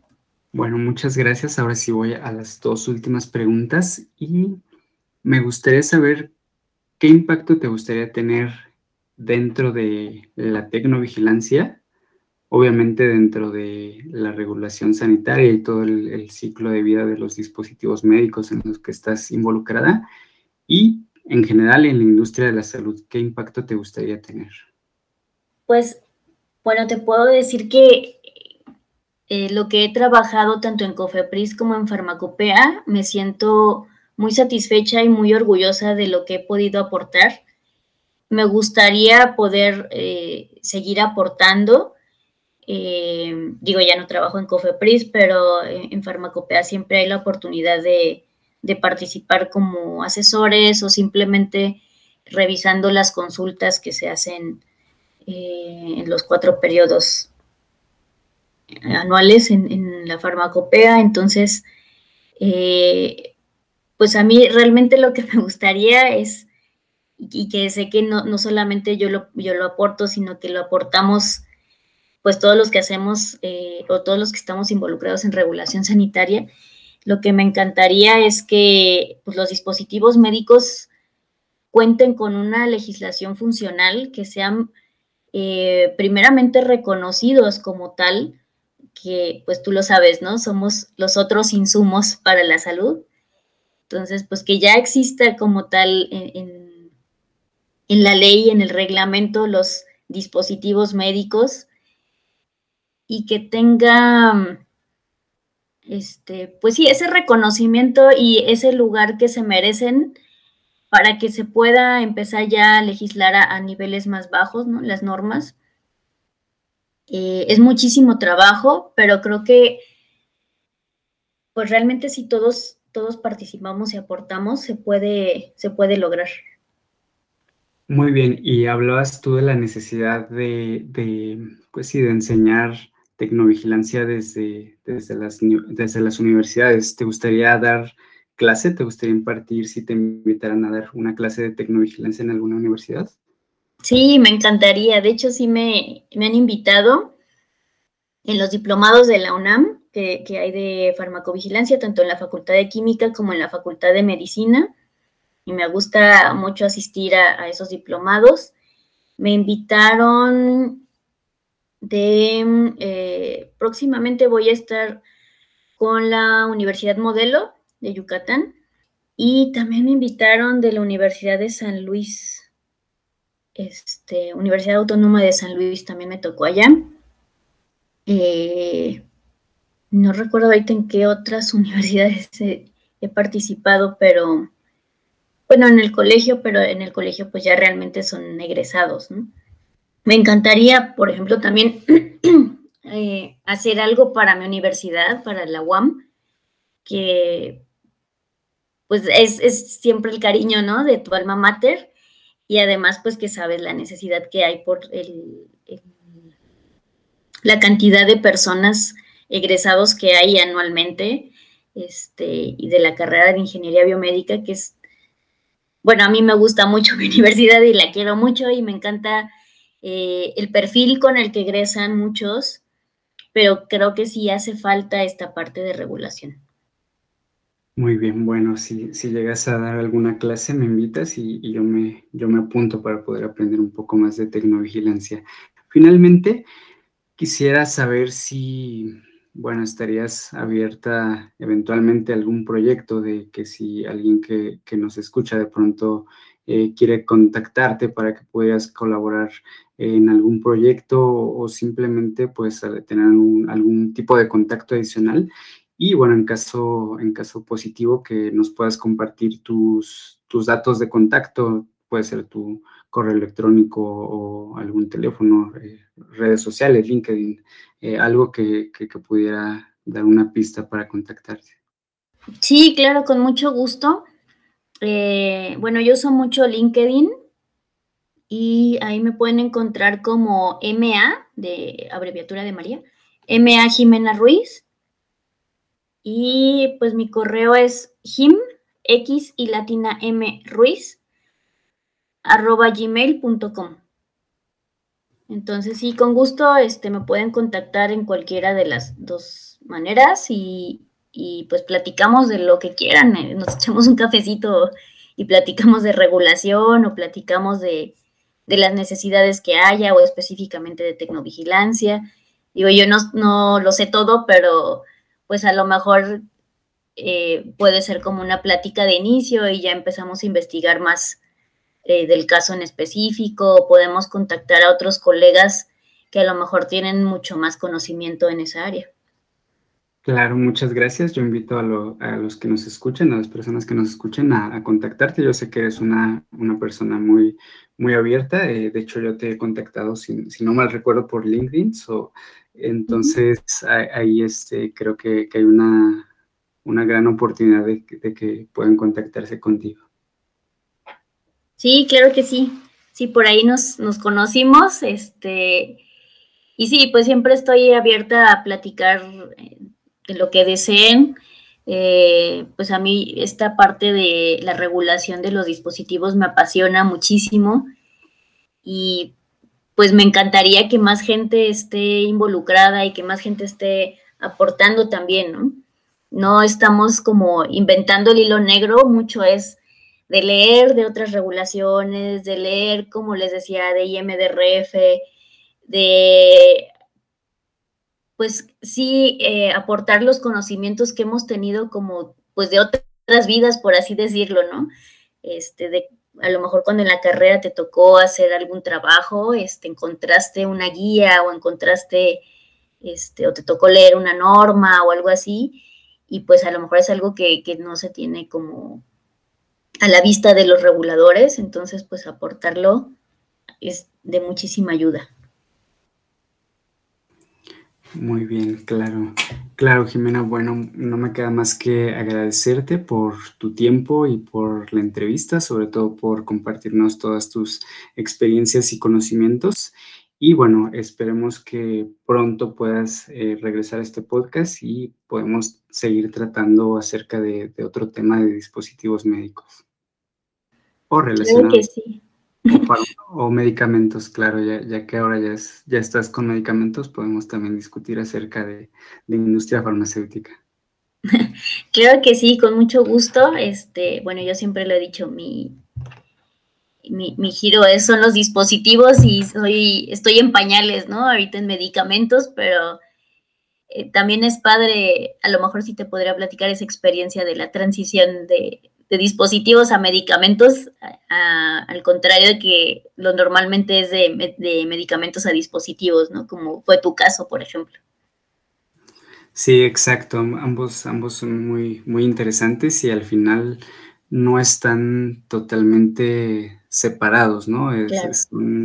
Bueno, muchas gracias. Ahora sí voy a las dos últimas preguntas y me gustaría saber ¿qué impacto te gustaría tener dentro de la tecnovigilancia? Obviamente dentro de la regulación sanitaria y todo el, ciclo de vida de los dispositivos médicos en los que estás involucrada y en general en la industria de la salud, ¿qué impacto te gustaría tener? Pues, bueno, te puedo decir que eh, lo que he trabajado tanto en Cofepris como en Farmacopea, me siento muy satisfecha y muy orgullosa de lo que he podido aportar. me gustaría poder eh, seguir aportando. Eh, digo, ya no trabajo en Cofepris, pero en, Farmacopea siempre hay la oportunidad de, participar como asesores o simplemente revisando las consultas que se hacen en los cuatro periodos anuales en, la farmacopea. Entonces, eh, pues a mí realmente lo que me gustaría es, y que sé que no, no solamente yo lo, yo lo aporto, sino que lo aportamos pues todos los que hacemos eh, o todos los que estamos involucrados en regulación sanitaria, lo que me encantaría es que pues, los dispositivos médicos cuenten con una legislación funcional, que sean eh, primeramente reconocidos como tal, que pues tú lo sabes, ¿no? Somos los otros insumos para la salud. Entonces, pues que ya exista como tal en, en, la ley, en el reglamento, los dispositivos médicos y que tenga, este, pues sí, ese reconocimiento y ese lugar que se merecen para que se pueda empezar ya a legislar a, niveles más bajos, ¿no? Las normas eh, es muchísimo trabajo, pero creo que pues realmente si todos, todos participamos y aportamos, se puede, se puede lograr. Muy bien, y hablabas tú de la necesidad de, pues sí, de enseñar tecnovigilancia desde, desde, las, desde las universidades. ¿Te gustaría dar clase? ¿Te gustaría impartir si te invitaran a dar una clase de tecnovigilancia en alguna universidad? Sí, me encantaría. De hecho, sí me, han invitado en los diplomados de la UNAM, que, hay de farmacovigilancia, tanto en la Facultad de Química como en la Facultad de Medicina. Y me gusta mucho asistir a, esos diplomados. Me invitaron de, eh, próximamente voy a estar con la Universidad Modelo de Yucatán y también me invitaron de la Universidad de San Luis este, Universidad Autónoma de San Luis también me tocó allá. Eh, no recuerdo ahorita en qué otras universidades he, participado, pero bueno, en el colegio, pero en el colegio pues ya realmente son egresados, Me encantaría, por ejemplo, también eh, hacer algo para mi universidad, para la UAM, que pues es, es, siempre el cariño, ¿no? De tu alma mater y además pues que sabes la necesidad que hay por el, la cantidad de personas egresados que hay anualmente este, y de la carrera de ingeniería biomédica, que es, bueno, a mí me gusta mucho mi universidad y la quiero mucho y me encanta eh, el perfil con el que egresan muchos, pero creo que sí hace falta esta parte de regulación. Muy bien, bueno, si, si llegas a dar alguna clase, me invitas y, yo, me, yo me apunto para poder aprender un poco más de tecnovigilancia. Finalmente, quisiera saber si, bueno, estarías abierta eventualmente a algún proyecto de que si alguien que, nos escucha de pronto eh, quiere contactarte para que puedas colaborar en algún proyecto o, simplemente pues tener algún tipo de contacto adicional y bueno, en caso, en caso positivo, que nos puedas compartir tus, tus datos de contacto, puede ser tu correo electrónico o algún teléfono, eh, redes sociales, LinkedIn, eh, algo que, pudiera dar una pista para contactarte. Sí, claro, con mucho gusto. Eh, bueno, yo uso mucho LinkedIn y ahí me pueden encontrar como MA, de abreviatura de María, MA Jimena Ruiz. Y pues mi correo es him, x y latina m ruiz, arroba gmail.com. Entonces, sí, con gusto este, me pueden contactar en cualquiera de las dos maneras y, pues platicamos de lo que quieran. Eh, nos echamos un cafecito y platicamos de regulación o platicamos de, de las necesidades que haya o específicamente de tecnovigilancia. Digo, yo no, no lo sé todo, pero pues a lo mejor eh, puede ser como una plática de inicio y ya empezamos a investigar más eh, del caso en específico, podemos contactar a otros colegas que a lo mejor tienen mucho más conocimiento en esa área. Claro, muchas gracias. Yo invito a, los que nos escuchen, a las personas que nos escuchen a, contactarte. Yo sé que eres una, persona muy, muy abierta. Eh, de hecho, yo te he contactado, si, no mal recuerdo, por LinkedIn. entonces, ahí este, creo que, hay una, gran oportunidad de, que puedan contactarse contigo. Sí, claro que sí. Sí, por ahí nos, nos conocimos. Este, y sí, pues siempre estoy abierta a platicar eh, de lo que deseen. Eh, pues a mí esta parte de la regulación de los dispositivos me apasiona muchísimo y pues me encantaría que más gente esté involucrada y que más gente esté aportando también, ¿no? No estamos como inventando el hilo negro, mucho es de leer de otras regulaciones, de leer, como les decía, de IMDRF, de pues sí eh, aportar los conocimientos que hemos tenido como pues de otras vidas, por así decirlo, ¿no? Este, de a lo mejor cuando en la carrera te tocó hacer algún trabajo, este, encontraste una guía o encontraste, este, o te tocó leer una norma o algo así, y pues a lo mejor es algo que, que no se tiene como a la vista de los reguladores, entonces pues aportarlo es de muchísima ayuda. Muy bien, claro. Claro, Jimena, bueno, no me queda más que agradecerte por tu tiempo y por la entrevista, sobre todo por compartirnos todas tus experiencias y conocimientos. Y bueno, esperemos que pronto puedas eh, regresar a este podcast y podemos seguir tratando acerca de, otro tema de dispositivos médicos. O relacionados. que sí. O, medicamentos, claro, ya, que ahora ya, ya estás con medicamentos, podemos también discutir acerca de, la industria farmacéutica. Claro que sí, con mucho gusto. Este, bueno, yo siempre lo he dicho, mi, mi, giro es, son los dispositivos y soy, estoy en pañales, ¿no? Ahorita en medicamentos, pero eh, también es padre, a lo mejor sí te podría platicar esa experiencia de la transición de, de dispositivos a medicamentos, al contrario de que lo normalmente es de, de, medicamentos a dispositivos, ¿no? Como fue tu caso, por ejemplo. Sí, exacto. Ambos, ambos son muy, muy interesantes y al final no están totalmente separados, ¿no?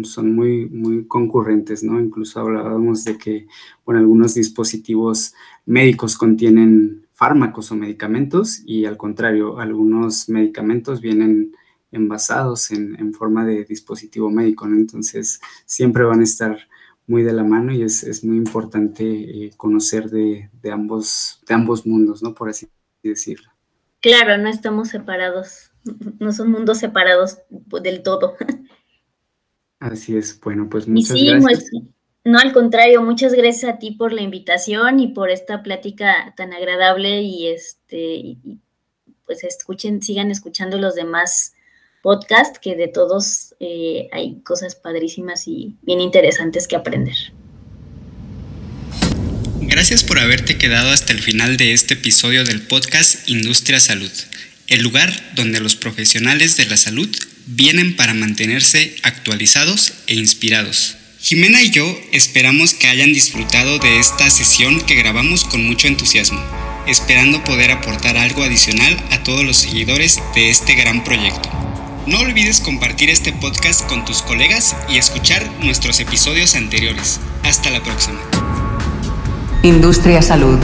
son, muy, muy concurrentes, ¿no? Incluso hablábamos de que, bueno, algunos dispositivos médicos contienen fármacos o medicamentos y al contrario, algunos medicamentos vienen envasados en, forma de dispositivo médico, ¿no? Entonces siempre van a estar muy de la mano y es, muy importante eh, conocer de, ambos, de ambos mundos, ¿no? Por así decirlo. Claro, no estamos separados, no son mundos separados del todo. Así es, bueno, pues muchas gracias. Pues, no, al contrario, muchas gracias a ti por la invitación y por esta plática tan agradable y este pues escuchen, sigan escuchando los demás podcasts que de todos eh, hay cosas padrísimas y bien interesantes que aprender. Gracias por haberte quedado hasta el final de este episodio del podcast Industria Salud, el lugar donde los profesionales de la salud vienen para mantenerse actualizados e inspirados. Jimena y yo esperamos que hayan disfrutado de esta sesión que grabamos con mucho entusiasmo, esperando poder aportar algo adicional a todos los seguidores de este gran proyecto. No olvides compartir este podcast con tus colegas y escuchar nuestros episodios anteriores. Hasta la próxima. Industria Salud